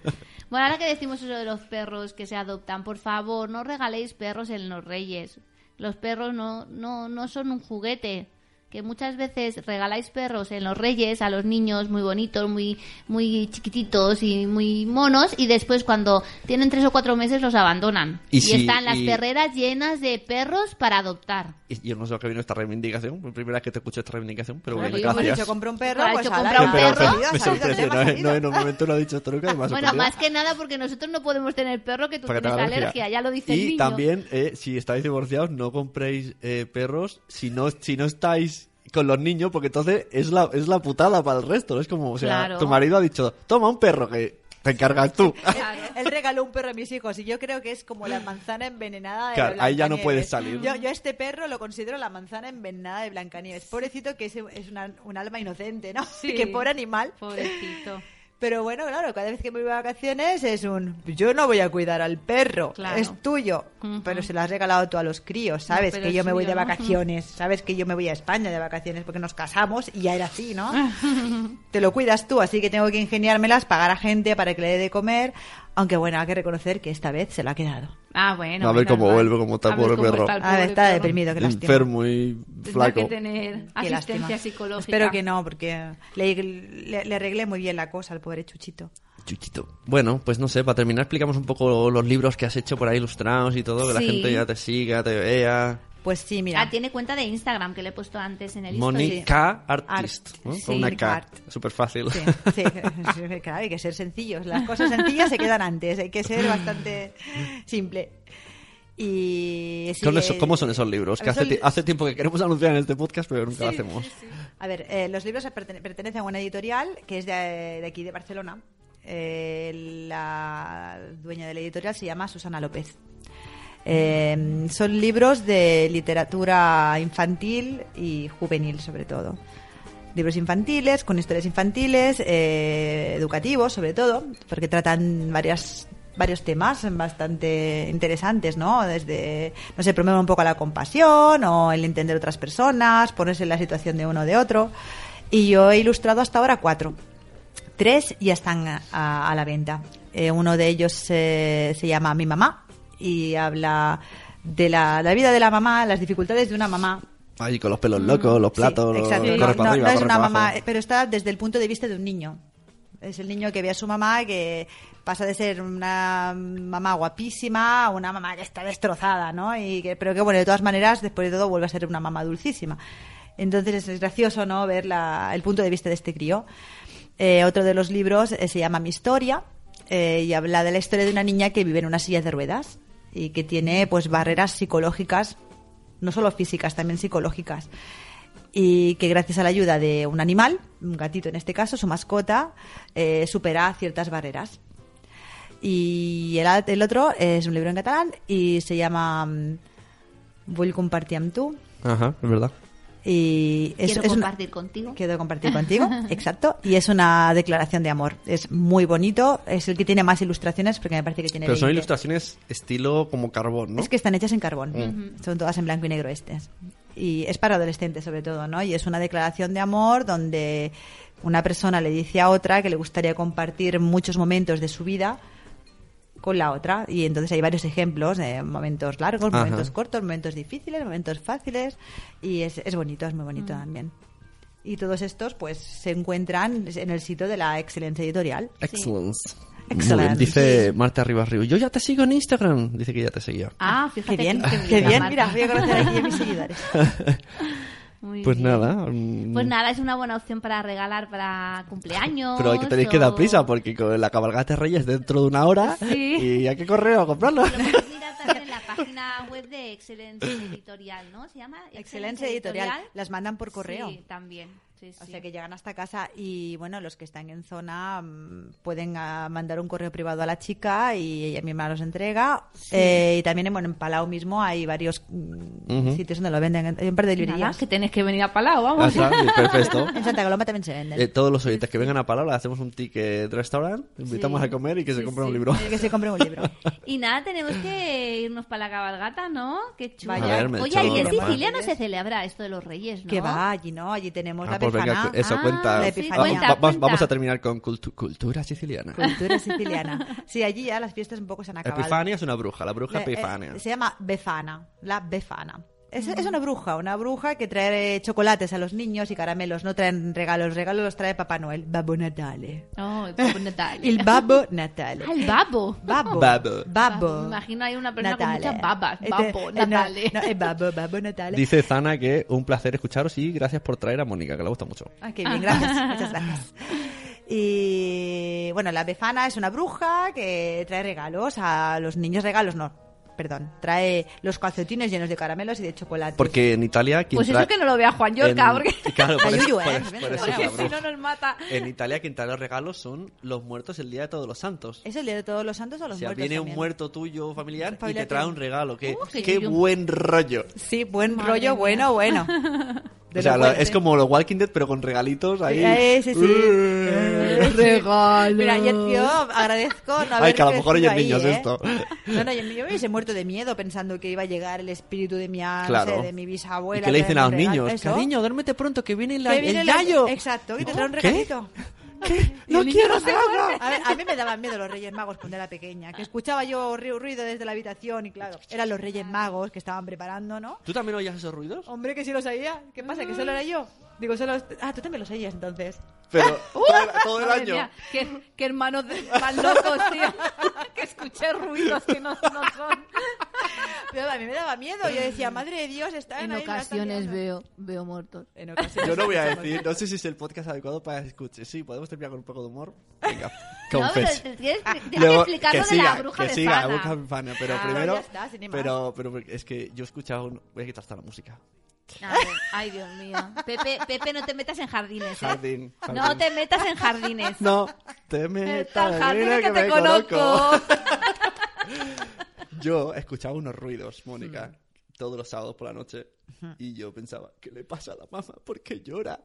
Bueno, ahora que decimos eso de los perros que se adoptan, por favor, no regaléis perros en los reyes. Los perros no, no, no son un juguete. Que muchas veces regaláis perros en los reyes a los niños muy bonitos, muy, muy chiquititos y muy monos, y después cuando tienen tres o cuatro meses los abandonan. Y Y, si- están las y- perreras llenas de perros para adoptar. Y yo no sé a qué vino esta reivindicación, por primera vez que te escucho esta reivindicación, pero Bueno, bueno, yo gracias. dicho, compra un perro, Ahora, pues yo ala, compra un pero, perro. pero salido, me ha no, no, en un momento no ha dicho esto nunca y ha Bueno, más que nada porque nosotros no podemos tener perro que tú Para que tienes tenga alergia. ya lo dice el Y niño. también, eh, si estáis divorciados, no compréis eh, perros si no, si no estáis con los niños, porque entonces es la, es la putada para el resto. Es como, o sea, Claro. tu marido ha dicho, toma un perro que te encargas tú. *laughs* Él regaló un perro a mis hijos y yo creo que es como la manzana envenenada de Claro, ahí ya no puedes salir. Yo, yo a este perro lo considero la manzana envenenada de Blancanieves. Pobrecito que es, es una- un alma inocente, ¿no? *laughs* Sí. Que pobre animal. Pobrecito. Pero bueno, claro, cada vez que me voy de vacaciones es un... Yo no voy a cuidar al perro, Claro. es tuyo. Pero se lo has regalado tú a los críos, ¿sabes? que yo me voy de ¿no? vacaciones, ¿sabes? Que yo me voy a España de vacaciones porque nos casamos y ya era así, ¿no? *laughs* Te lo cuidas tú, así que tengo que ingeniármelas, pagar a gente para que le dé de comer. Aunque bueno, hay que reconocer que esta vez se lo ha quedado. Ah, bueno. A ver cómo mal. vuelve, cómo está pobre perro. está el A ver, está perro. deprimido, que lástima. Enfermo y Tendrá flaco. que tener Qué asistencia lástima. psicológica. Espero que no, porque le, le- le arreglé muy bien la cosa al pobre Chuchito. Chuchito. Bueno, pues no sé, para terminar explicamos un poco los libros que has hecho por ahí ilustrados y todo, que la Sí. gente ya te siga, te vea. Pues sí, mira. Ah, tiene cuenta de Instagram que le he puesto antes en el. Mónica Artist, Art. ¿no? Sí, Con una K. Súper fácil. Sí, *laughs* *laughs* claro, hay que ser sencillos. Las cosas sencillas se quedan antes, hay que ser bastante simple. Y sí, ¿Cómo, eso- eh, ¿Cómo son esos libros? Que hace, tiempo que queremos anunciar en este podcast, pero nunca lo Sí, hacemos. A ver, eh, los libros pertene- pertenecen a una editorial que es de, de aquí de Barcelona. Eh, la dueña de la editorial se llama Susana López. Eh, son libros de literatura infantil y juvenil, sobre todo. Libros infantiles, con historias infantiles, eh, educativos, sobre todo, porque tratan varias varios temas bastante interesantes, ¿no? Desde, no sé, promueven un poco la compasión o el entender otras personas, ponerse en la situación de uno o de otro. Y yo he ilustrado hasta ahora cuatro. Tres ya están a, a la venta. Eh, uno de ellos eh, se llama Mi mamá y habla de la, la vida de la mamá, las dificultades de una mamá. Ahí con los pelos locos, los platos, Sí, los- exacto. corre No, para no- arriba, no es corre una para mamá, abajo. pero está desde el punto de vista de un niño. Es el niño que ve a su mamá que pasa de ser una mamá guapísima a una mamá que está destrozada, ¿no? Y que, pero que, bueno, de todas maneras, después de todo, vuelve a ser una mamá dulcísima. Entonces es gracioso, ¿no? Ver la- el punto de vista de este crío. Eh, otro de los libros eh, se llama Mi historia eh, y habla de la historia de una niña que vive en una silla de ruedas y que tiene pues barreras psicológicas, no solo físicas, también psicológicas. Y que gracias a la ayuda de un animal, un gatito en este caso, su mascota, eh, supera ciertas barreras. Y el, otro es un libro en catalán y se llama mm, Vull compartir amb tu. Ajá, es verdad. Y es, Quiero es una- compartir contigo. Quiero compartir contigo, *laughs* exacto. Y es una declaración de amor. Es muy bonito. Es el que tiene más ilustraciones porque me parece que tiene Pero son 20. ilustraciones estilo como carbón, ¿no? Es que están hechas en carbón. Mm. Son todas en blanco y negro estas. Y es para adolescentes sobre todo, ¿no? Y es una declaración de amor donde una persona le dice a otra que le gustaría compartir muchos momentos de su vida con la otra. Y entonces hay varios ejemplos de momentos largos, Ajá. momentos cortos, momentos difíciles, momentos fáciles. Y es, es bonito, es muy bonito Mm. también. Y todos estos pues se encuentran en el sitio de la Excelencia Editorial. Excellence. Dice Marta Rivas Río, yo ya te sigo en Instagram. Dice que ya te seguía. Ah, fíjate. Qué bien, qué qué bien. Mira, voy a conocer aquí a mis *laughs* seguidores. *laughs* Muy Pues bien. nada. mm, Pues nada, es una buena opción para regalar para cumpleaños. Pero hay que tenéis que dar o- prisa porque con la cabalgata de Reyes dentro de una hora Sí. y hay que correr a comprarlo. En la página web de Excelencia Editorial, ¿no? ¿Se llama? Excelencia Editorial. Las mandan por correo. Sí, también. Sí, O sí. sea que llegan hasta casa y bueno, los que están en zona mm, pueden ah, mandar un correo privado a la chica y ella misma los entrega. Eh, y también bueno, en Palau mismo hay varios mm, Ujú. sitios donde lo venden. Hay un par de Nada, librerías. que tenés que venir a Palau, Ah, vamos. bien, perfecto. *laughs* En Santa Coloma también se venden. Eh, todos los oyentes que vengan a Palabra hacemos un ticket de restaurante, invitamos Sí. a comer y que se Sí, compren un sí. libro. que se compre un libro. *laughs* Y nada, tenemos que irnos para la cabalgata, ¿no? Qué chulo. Oye, y en Sicilia no se celebra esto de los reyes, ¿no? Que va, allí no, allí tenemos Ah, la pues venga, eso Ah, cuenta. la sí, Epifanía. Va- cuenta, va- cuenta. vamos a terminar con cultu- cultura siciliana. Cultura *laughs* siciliana. Sí, allí ya las fiestas un poco se han acabado. Epifania es una bruja, la bruja eh, Epifania. se llama Befana, la Befana. Es, es una bruja, una bruja que trae chocolates a los niños y caramelos. No traen regalos, regalos los trae Papá Noel. Babbo Natale. Oh, el Babbo Natale. *laughs* El Babbo Natale. Ah, el babo. Babbo. Babbo. Babbo. Me imagino hay una persona Natale. con muchas babas. Este- Babo, eh, no, Natale. No, es Babbo, Babbo Natale. Dice Zana que un placer escucharos y gracias por traer a Mónica, que le gusta mucho. Ah, qué bien, gracias. Muchas gracias. Y bueno, la Befana es una bruja que trae regalos a los niños. Regalos no, perdón. Trae los calcetines llenos de caramelos y de chocolate. Porque en Italia quien Pues trae- eso que no lo vea Juan Yorca, en- porque *laughs* Claro, *laughs* por eso, por ¿eh? eso- por eso la si no nos mata. En Italia quien trae los regalos son los muertos el día de todos los santos. ¿Es el día de todos los santos o O los sea, muertos viene un muerto tuyo familiar y Familiar te trae un regalo. Qué, Uh, qué buen rollo. Sí, buen Madre rollo, mía. bueno, bueno. De *laughs* O sea, lo es como los Walking Dead, pero con regalitos ahí. Eh, sí, sí. Eh, Regalo. Mira, yo, yo agradezco no haber Ay, que a lo mejor oyen niños ¿eh? esto. No, no, yo me hubiese muerto de miedo pensando que iba a llegar el espíritu de mi, a- no Claro. de mi bisabuela. ¿Y qué le dicen a los regalo. niños? Eso. Cariño, duérmete pronto, que viene la- Que viene el gallo. Exacto, que te trae un ¿Qué? regalito. *laughs* ¡No quiero nada! *laughs* A, ver, a mí me daban miedo los Reyes Magos cuando era pequeña, que escuchaba yo ru- ruido desde la habitación y claro, eran los Reyes Magos que estaban preparando, ¿no? ¿Tú también oías esos ruidos? Hombre, que sí los oía. ¿Qué pasa? ¿Que solo era yo? Digo, solo... Ah, tú también los oías entonces. Pero *laughs* todo, el- todo el Madre año. mía, qué, qué hermanos de- locos, tío. *laughs* que escuché ruidos que no, no son. Pero a mí me daba miedo. Yo decía, madre de Dios, están En ahí, la están ocasiones liando". veo, veo muertos. En ocasiones. Yo no voy a decir, no sé si es el podcast adecuado para escuchar. Sí, podemos terminar con un poco de humor. Venga, *laughs* No, pero confes. te tienes, tienes que Luego, explicar que lo de siga, la bruja que de siga, Fana. bruja de Fana, pero Ah, primero, ya está, sin más. pero, pero es que yo he escuchado, un- voy a quitar hasta la música. Ay, Dios mío. Pepe, Pepe, no te metas en jardines, ¿eh? Jardín, No te metas en jardines. No, te metas, jardines mira que te conozco. Yo escuchaba unos ruidos, Mónica, todos los sábados por la noche, y yo pensaba, ¿qué le pasa a la mamá? ¿Por qué llora?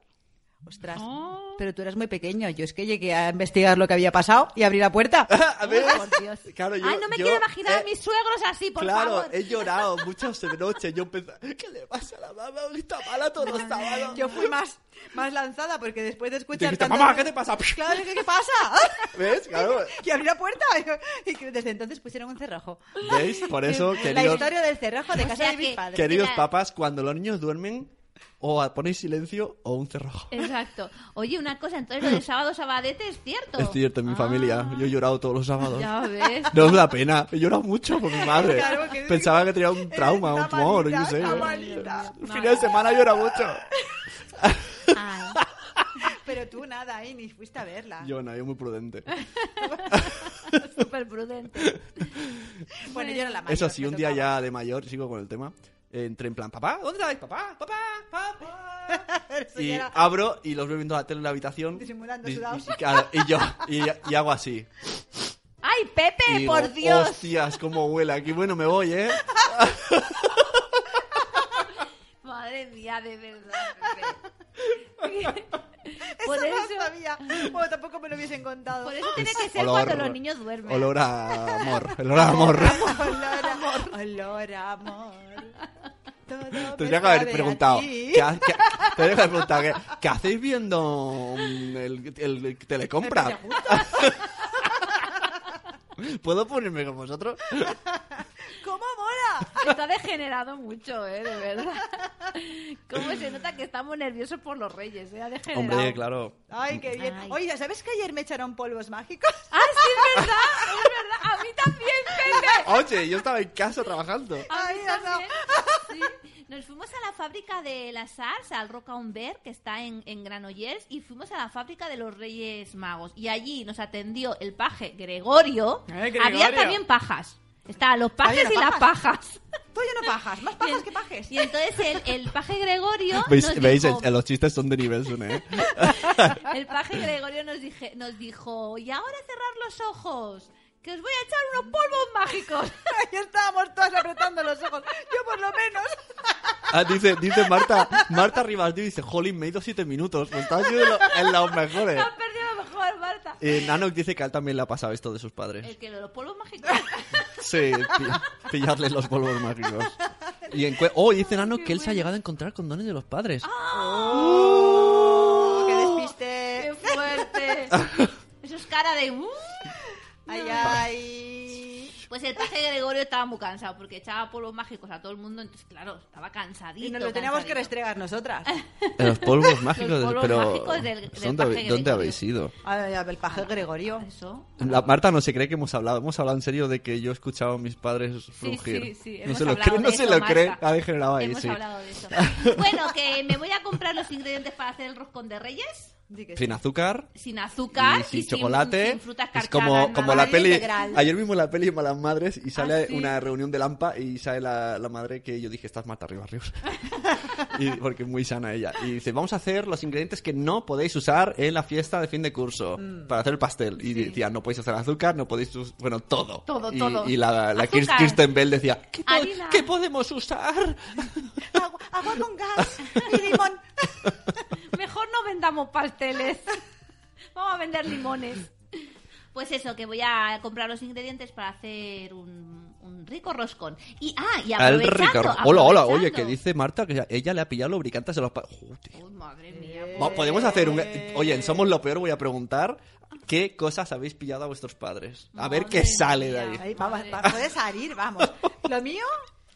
Ostras. Oh. Pero tú eras muy pequeño. Yo es que llegué a investigar lo que había pasado y abrí la puerta. *laughs* A ver, por Dios. claro, yo, Ay, no me yo, quiero imaginar a eh, mis suegros así, por claro, favor. he llorado muchas noches. Yo pensaba, ¿qué le pasa a la mamá? Está mala todos los sábados. Yo fui más, más lanzada porque después de escuchar Dijiste, tanto- mamá, ¿qué te pasa? *laughs* Claro, ¿qué, qué pasa? *laughs* ¿Ves? Claro. y abrí la puerta y que desde entonces pusieron un cerrojo. ¿Veis? Por eso, La queridos, historia del cerrojo de O casa sea de mis que- padres. queridos papás, cuando los niños duermen, o ponéis silencio o un cerrojo. Exacto. Oye, una cosa, entonces lo *laughs* de sábado sabadete es cierto. Es cierto, en mi Ah, familia. Yo he llorado todos los sábados. Ya ves. No me da pena. He llorado mucho por mi madre. Claro, que- Pensaba que tenía un trauma, un tumor, malita, yo sé. El fin de semana llora mucho. Ay. *laughs* Pero tú nada, ahí ni fuiste a verla. Yo no, yo muy prudente. *laughs* Súper prudente. Bueno, yo era la mayor. Eso sí, un día tocaba. ya de mayor, sigo con el tema. Entré en plan, papá, ¿dónde estáis? Papá, papá, papá. *laughs* Y abro y los veo viendo la tele en la habitación. Disimulando Y- sudados. y, claro, y yo, y, y hago así. ¡Ay, Pepe, Y digo, por Dios! Hostias, cómo huele aquí. Bueno, me voy, ¿eh? *laughs* Madre mía, de verdad, Pepe. *laughs* por Eso no sabía. Bueno, tampoco me lo hubiesen contado. por eso tiene que ser Olor- cuando los niños duermen. Olor a amor. El olor a amor. Olor a amor. Olor a amor. *laughs* Tendría que haber preguntado. ¿qué, ha- qué- tendría que haber preguntado, ¿qué, qué hacéis viendo mm, el, el, el telecompra? *laughs* ¿Puedo ponerme con vosotros? *laughs* ¿Cómo mola? *laughs* Está degenerado mucho, ¿eh? De verdad. Cómo se nota que estamos nerviosos por los reyes, ¿eh? Ha degenerado. Hombre, claro. Ay, qué bien. Ay. Oye, ¿sabes que ayer me echaron polvos mágicos? ¡Ah, sí, es verdad! ¡Es verdad! ¡A mí también, Pepe! Oye, yo estaba en casa trabajando. A Ay, no. *laughs* Sí. Nos fuimos a la fábrica de las Arts, al Roca Ver, que está en, en Granollers, y fuimos a la fábrica de los Reyes Magos. Y allí nos atendió el paje Gregorio. Ay, Gregorio. Había también pajas. Estaban los pajes y las pajas. Tú ya no pajas, más pajas que pajes. Y entonces el, el paje Gregorio *laughs* ¿Veis? nos ¿Veis? dijo, El- los chistes son de nivel, Sune, ¿eh? *laughs* el paje Gregorio nos, dije, nos dijo, y ahora cerrar los ojos, que os voy a echar unos polvos mágicos. *laughs* Ahí estábamos todas apretando los ojos. Yo por lo menos. Ah, dice, dice Marta, Marta Rivas dice, jolín, me he ido siete minutos. Me estás en, lo- en los mejores. Has perdido Marta. Eh, Nanok dice que a él también le ha pasado esto de sus padres. El que los polvos mágicos. *laughs* Sí, pi- pillarle los polvos mágicos. Y encue- oh, dice Nano que él se ha llegado a encontrar con dones de los padres. Oh, ¡Qué ¡Qué despiste! fuerte! *laughs* Eso es cara de... "Uh". Ay, ay. Pues el paje Gregorio estaba muy cansado porque echaba polvos mágicos a todo el mundo, entonces claro, estaba cansadito. Y nos lo teníamos que cansadito. restregar nosotras. *laughs* Los polvos mágicos, Los polvos pero mágicos del- del ¿dónde, paje ¿dónde habéis ido? Ay, el paje Gregorio. Eso. La Marta no se cree que hemos hablado. Hemos hablado en serio de que yo he escuchado a mis padres Sí, frungir. sí, sí. no se lo cree, no de se eso, lo cree. Ha degenerado ahí, Hemos sí. hablado de eso. Bueno, que me voy a comprar los ingredientes para hacer el roscón de reyes. Sin azúcar. Sin azúcar y sin sin- chocolate. sin frutas es como, como la peli. integral. Ayer vimos la peli Malas Madres y sale Ah, sí. una reunión de Lampa y sale la, la madre que yo dije, estás Marta Rivas Ríos. y, porque es muy sana ella. Y dice, vamos a hacer los ingredientes que no podéis usar en la fiesta de fin de curso Mm. para hacer el pastel. Y decía, no podéis usar azúcar, no podéis usar. Bueno, todo. Todo, y, todo. Y la, la. Kirsten Bell decía, ¿qué, po- Harina. ¿qué podemos usar? *laughs* Agua, agua con gas y limón. *laughs* Vendamos pasteles. *laughs* Vamos a vender limones. Pues eso, que voy a comprar los ingredientes para hacer un, un rico roscón. Y, ah, y aprovechando... Ricardo. Hola, hola, oye, aprovechando- que dice Marta que ella le ha pillado lubricantes a los pa-. Uy, madre mía. Va, Podemos hacer un... Oye, en Somos lo Peor voy a preguntar qué cosas habéis pillado a vuestros padres. A ver qué Madre sale de mía. ahí. Ahí, vamos, va- puede salir, vamos. *laughs* Lo mío,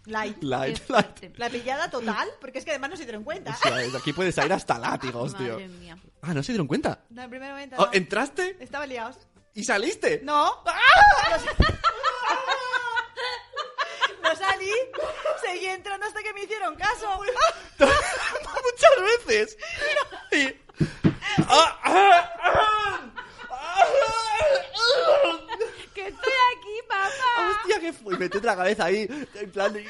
light. Light, light. La pillada total, porque es que además no se dieron cuenta. O sea, de aquí puede salir hasta *laughs* látigos, tío. Madre mía. Ah, ¿no se dieron cuenta? No, en primer momento. Oh, no. ¿Entraste Estaba liados. y saliste? No. *laughs* No salí, seguí entrando hasta que me hicieron caso. *laughs* Muchas veces. Y- Ah, ah, ah, ah. ¡Que estoy aquí, papá! Hostia, que fue. Y metete la cabeza ahí, en plan. Y,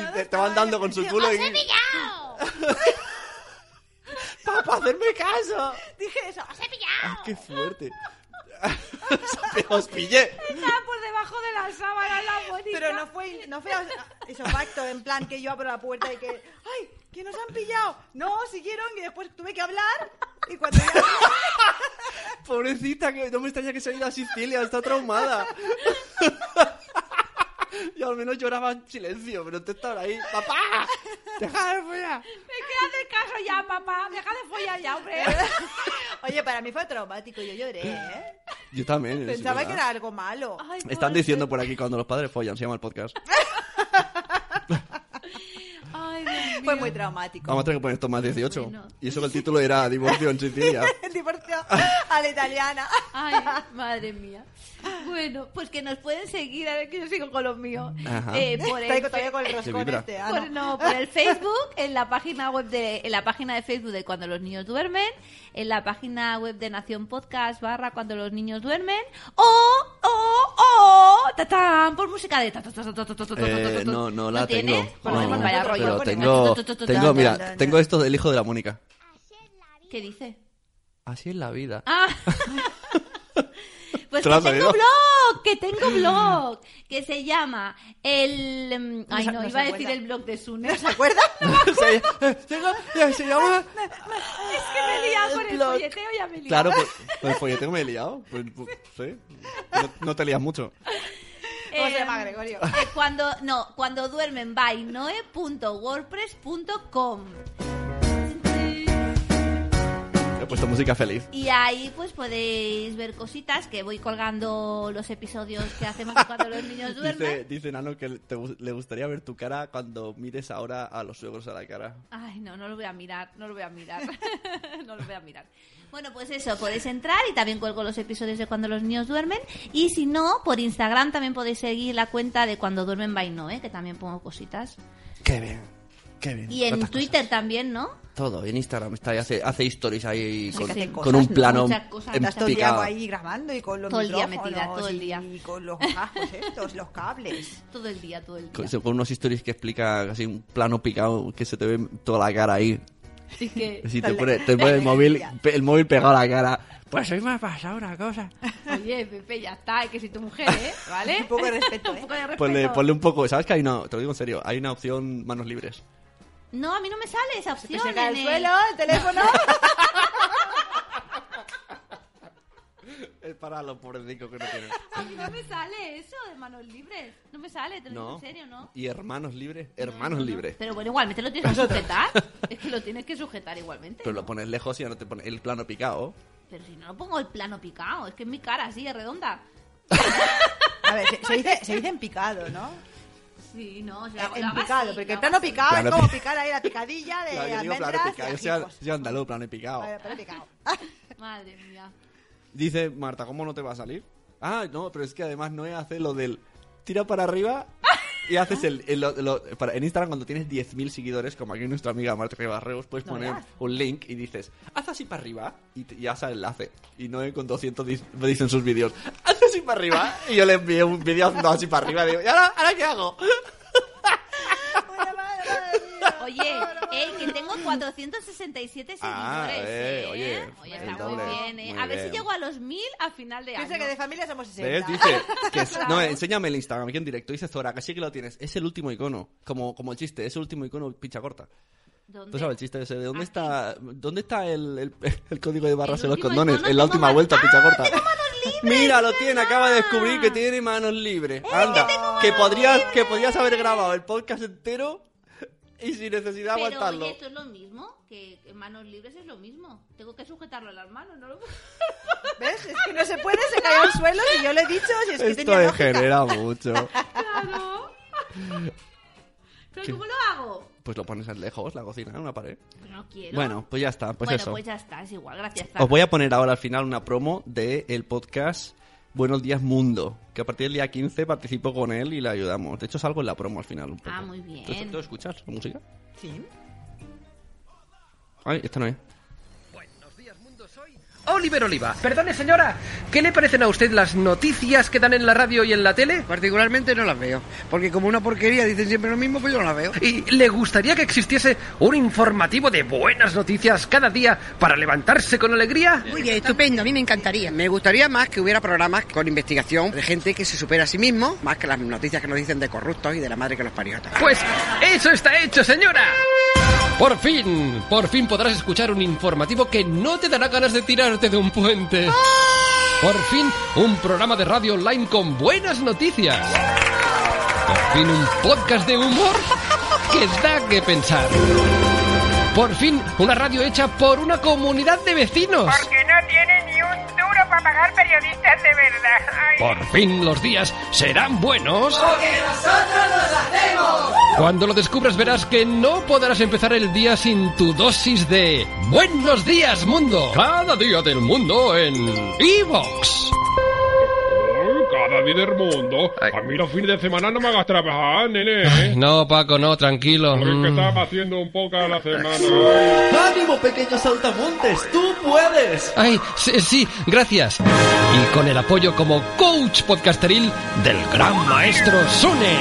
y te, te van dando con su culo y. *laughs* ¡Papá, hacerme caso! Dije eso. ¡Ay, qué fuerte! *laughs* Os pillé. Estaba por debajo de la sábana la bonita. Pero no fue, no fue eso pacto, en plan que yo abro la puerta y que, ¡ay! ¿Que nos han pillado? No, siguieron y después tuve que hablar. Y cuando ya. *laughs* Pobrecita, que no me extraña que se haya ido a Sicilia, está traumada. *laughs* Y al menos lloraba en silencio, pero te estaba ahí. ¡Papá! ¡Deja de follar! Me queda de caso ya, papá. Deja de follar ya, hombre. *laughs* Oye, para mí fue traumático, yo lloré, ¿eh? Yo también. es Pensaba que era algo malo. Ay, Están diciendo por aquí cuando los padres follan, se llama el podcast. Ay, Dios mío. Fue muy traumático. Vamos a tener que poner esto más 18. Bueno. Y eso que el título era Divorcio en Sicilia. El *laughs* divorcio a la italiana. Ay, madre mía. Bueno, pues que nos pueden seguir, a ver que yo sigo con los míos. Ajá. Eh, por el todavía con el roscón este. ah, por, no. no, por el Facebook, en la página web de, en la página de Facebook de Cuando los niños duermen, en la página web de Nación Podcast barra Cuando los niños duermen, o, o, por música de... No, no la tengo. pero tengo, tengo, mira, tengo esto del hijo de la Mónica. ¿Qué dice? Así es la vida. Ah. Pues ¿Te que tengo blog, que tengo blog, que se llama el... Ay, no, no iba a decir el blog de Sune. ¿Se acuerda? *laughs* se, *laughs* se- se llama... Es que me he liado con el blog. folleteo, ya me he liado. Claro, pues, pues el folleteo me he liado. Pues, pues, sí. No, no te lías mucho. ¿Cómo se Eh, llama, Gregorio? eh, cuando, no, cuando duermen by noe.wordpress.com He puesto música feliz. y ahí pues podéis ver cositas que voy colgando los episodios que hacemos cuando los niños *laughs* duermen. dice Nano que te le gustaría ver tu cara cuando mires ahora a los suegros a la cara. Ay, no, no lo voy a mirar, no lo voy a mirar. *laughs* no lo voy a mirar. Bueno, pues eso, podéis entrar y también cuelgo los episodios de cuando los niños duermen. Y si no, por Instagram también podéis seguir la cuenta de cuando duermen by Noe, que también pongo cositas. Qué bien, qué bien. Y en Twitter también, ¿no? cosas. Todo, en Instagram está y hace, hace stories ahí con, con cosas, un ¿no? plano Muchas cosas. en todo el día picado. ahí grabando y con los Todo el día metida, todo el día. Y con los cascos estos, los cables. *laughs* Todo el día, todo el día. Con, con unos stories que explica así un plano picado que se te ve toda la cara ahí. Así que, *laughs* Si te Dale. pone, te *laughs* pone el móvil, el móvil pegado a la cara. Pues hoy me ha pasado una cosa. oye, Pepe, ya está, que si tu mujer, ¿eh? ¿Vale? Un poco de respeto, Un ¿eh? poco de respeto. Ponle, ponle un poco, ¿sabes que hay una, te lo digo en serio, hay una opción manos libres? No, a mí no me sale esa opción. se cae al en el- suelo, el teléfono. Es para los pobrecicos que no tienen. A mí no me sale eso de manos libres. No me sale, te lo digo No. en serio, ¿no? ¿Y hermanos libres? No, Hermanos no, no. libres. Pero bueno, igualmente lo tienes que sujetar. *laughs* es que lo tienes que sujetar igualmente. Pero ¿no? lo pones lejos y ya no te pone el plano picado. Pero si no lo pongo el plano picado, es que es mi cara así, es redonda. *laughs* A ver, se, se dice, se dice en picado, ¿no? Sí, no, o sea, lo en picado, así, porque plano picado Plano es como pi- picar ahí la picadilla de *laughs* Claro, yo digo plano almendras picado. y Yo soy, soy andaluz, plano picado. Vale, plano picado. *laughs* Madre mía. Dice Marta, ¿cómo no te va a salir? Ah, no, pero es que además no hace lo del tira para arriba y haces el, el- lo- lo- para- en Instagram cuando tienes 10.000 seguidores, como aquí nuestra amiga Marta Barreos, puedes No poner un link y dices, haz así para arriba y ya sale el enlace. Y no con 200 dis- me dicen sus vídeos, haz así para arriba y yo le envié un vídeo haciendo así para arriba y digo, ¿y ahora, ahora qué hago? Madre, madre, madre mía. Oye, eh, que tengo 467 seguidores. Ah, eh, eh. oye, Oye, está doble. muy bien, eh. Muy a ver bien. si llego a los 1000 a final de año. Piensa que de familia somos 60. ¿Ves? Dice que es- no, enséñame el Instagram aquí en directo. Dice Zora, que sí que lo tienes. Es el último icono. Como, como el chiste, es el último icono picha corta. ¿Dónde? ¿Tú sabes el chiste ese? ¿De dónde Aquí. está, dónde está el, el- *laughs* el código de barras en los condones? En la última vuelta, ¡Ah, picha corta. Mira, lo tiene, acaba de descubrir que tiene manos libres. Anda, que podrías, que podrías haber grabado el podcast entero y sin necesidad de Pero aguantarlo. oye, esto es lo mismo, que que manos libres es lo mismo. Tengo que sujetarlo a las manos, no lo *laughs* puedo. ¿Ves? Es que no se puede, se cayó al suelo y yo le he dicho si es que Esto tenía lógica. degenera mucho. *laughs* Claro. ¿Pero ¿Qué? cómo lo hago? Pues lo pones lejos, la cocina, en una pared. Pues no quiero. Bueno, pues ya está, pues bueno, eso. pues ya está, es igual, gracias. Os voy a poner ahora al final una promo del el podcast Buenos Días Mundo, que a partir del día 15 participo con él y le ayudamos. De hecho, salgo en la promo al final un poco. Ah, muy bien. ¿Tú, tú escuchas la música? Sí. Ay, esta no es. Oliver Oliva. Perdone, señora, ¿qué le parecen a usted las noticias que dan en la radio y en la tele? Particularmente no las veo, porque como una porquería dicen siempre lo mismo, pues yo no las veo. ¿Y le gustaría que existiese un informativo de buenas noticias cada día para levantarse con alegría? Oye, estupendo, a mí me encantaría. Me gustaría más que hubiera programas con investigación de gente que se supera a sí mismo, más que las noticias que nos dicen de corruptos y de la madre que los parió. Pues eso está hecho, señora. Por fin, por fin podrás escuchar un informativo que no te dará ganas de tirarte de un puente. Por fin, un programa de radio online con buenas noticias. Por fin, un podcast de humor que da que pensar. Por fin, una radio hecha por una comunidad de vecinos. Porque no tiene ni un duro para pagar periodistas de verdad. Ay. Por fin los días serán buenos. Porque nosotros. Cuando lo descubras verás que no podrás empezar el día sin tu dosis de Buenos días mundo. Cada día del mundo en Evox. Cada día del mundo. A mí los fines de semana no me hagas trabajar, nene. ¿eh? No, Paco, no, tranquilo. Porque es que Mm. estaba haciendo un poco a la semana. ¡Ánimo, pequeños saltamontes! ¡Tú puedes! Ay, sí, sí, gracias. Y con el apoyo como coach podcasteril del gran maestro Sune.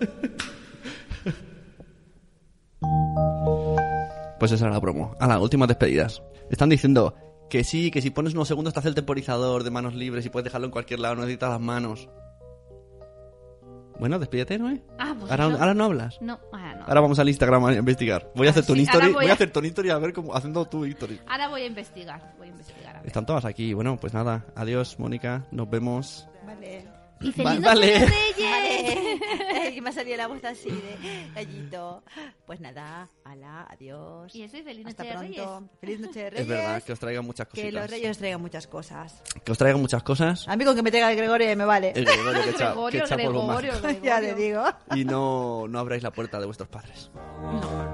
*laughs* Pues esa era la promo. A las últimas despedidas. Están diciendo que sí, que si pones unos segundos te hace el temporizador de manos libres y puedes dejarlo en cualquier lado, no necesitas las manos. Bueno, despídete, ¿no? eh? Ah, pues ahora, no hablas. No, ahora no. Ahora vamos al Instagram a investigar. Voy a hacer tu sí, history, ahora voy, voy a hacer tu history a ver cómo haciendo tu history. Ahora voy a investigar, voy a investigar. a ver. Están todas aquí. Bueno, pues nada. Adiós, Mónica. Nos vemos. Vale. Y Va- Reyes. *laughs* Vale y me salía la voz así de gallito. Pues nada, ala, adiós. Y eso y feliz Hasta pronto. de Reyes. Feliz noche de Reyes. Es verdad, que os traigan muchas cosas. Que los Reyes traigan muchas cosas. Que os traigan muchas cosas. A mí con que me traiga el Gregorio me vale. El Gregorio que echa, *laughs* Gregorio, que echa polvo Gregorio. Gregorio. *laughs* Ya le digo. Y no, no abráis la puerta de vuestros padres. No.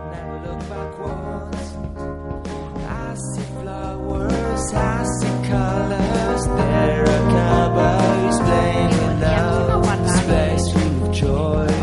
joy.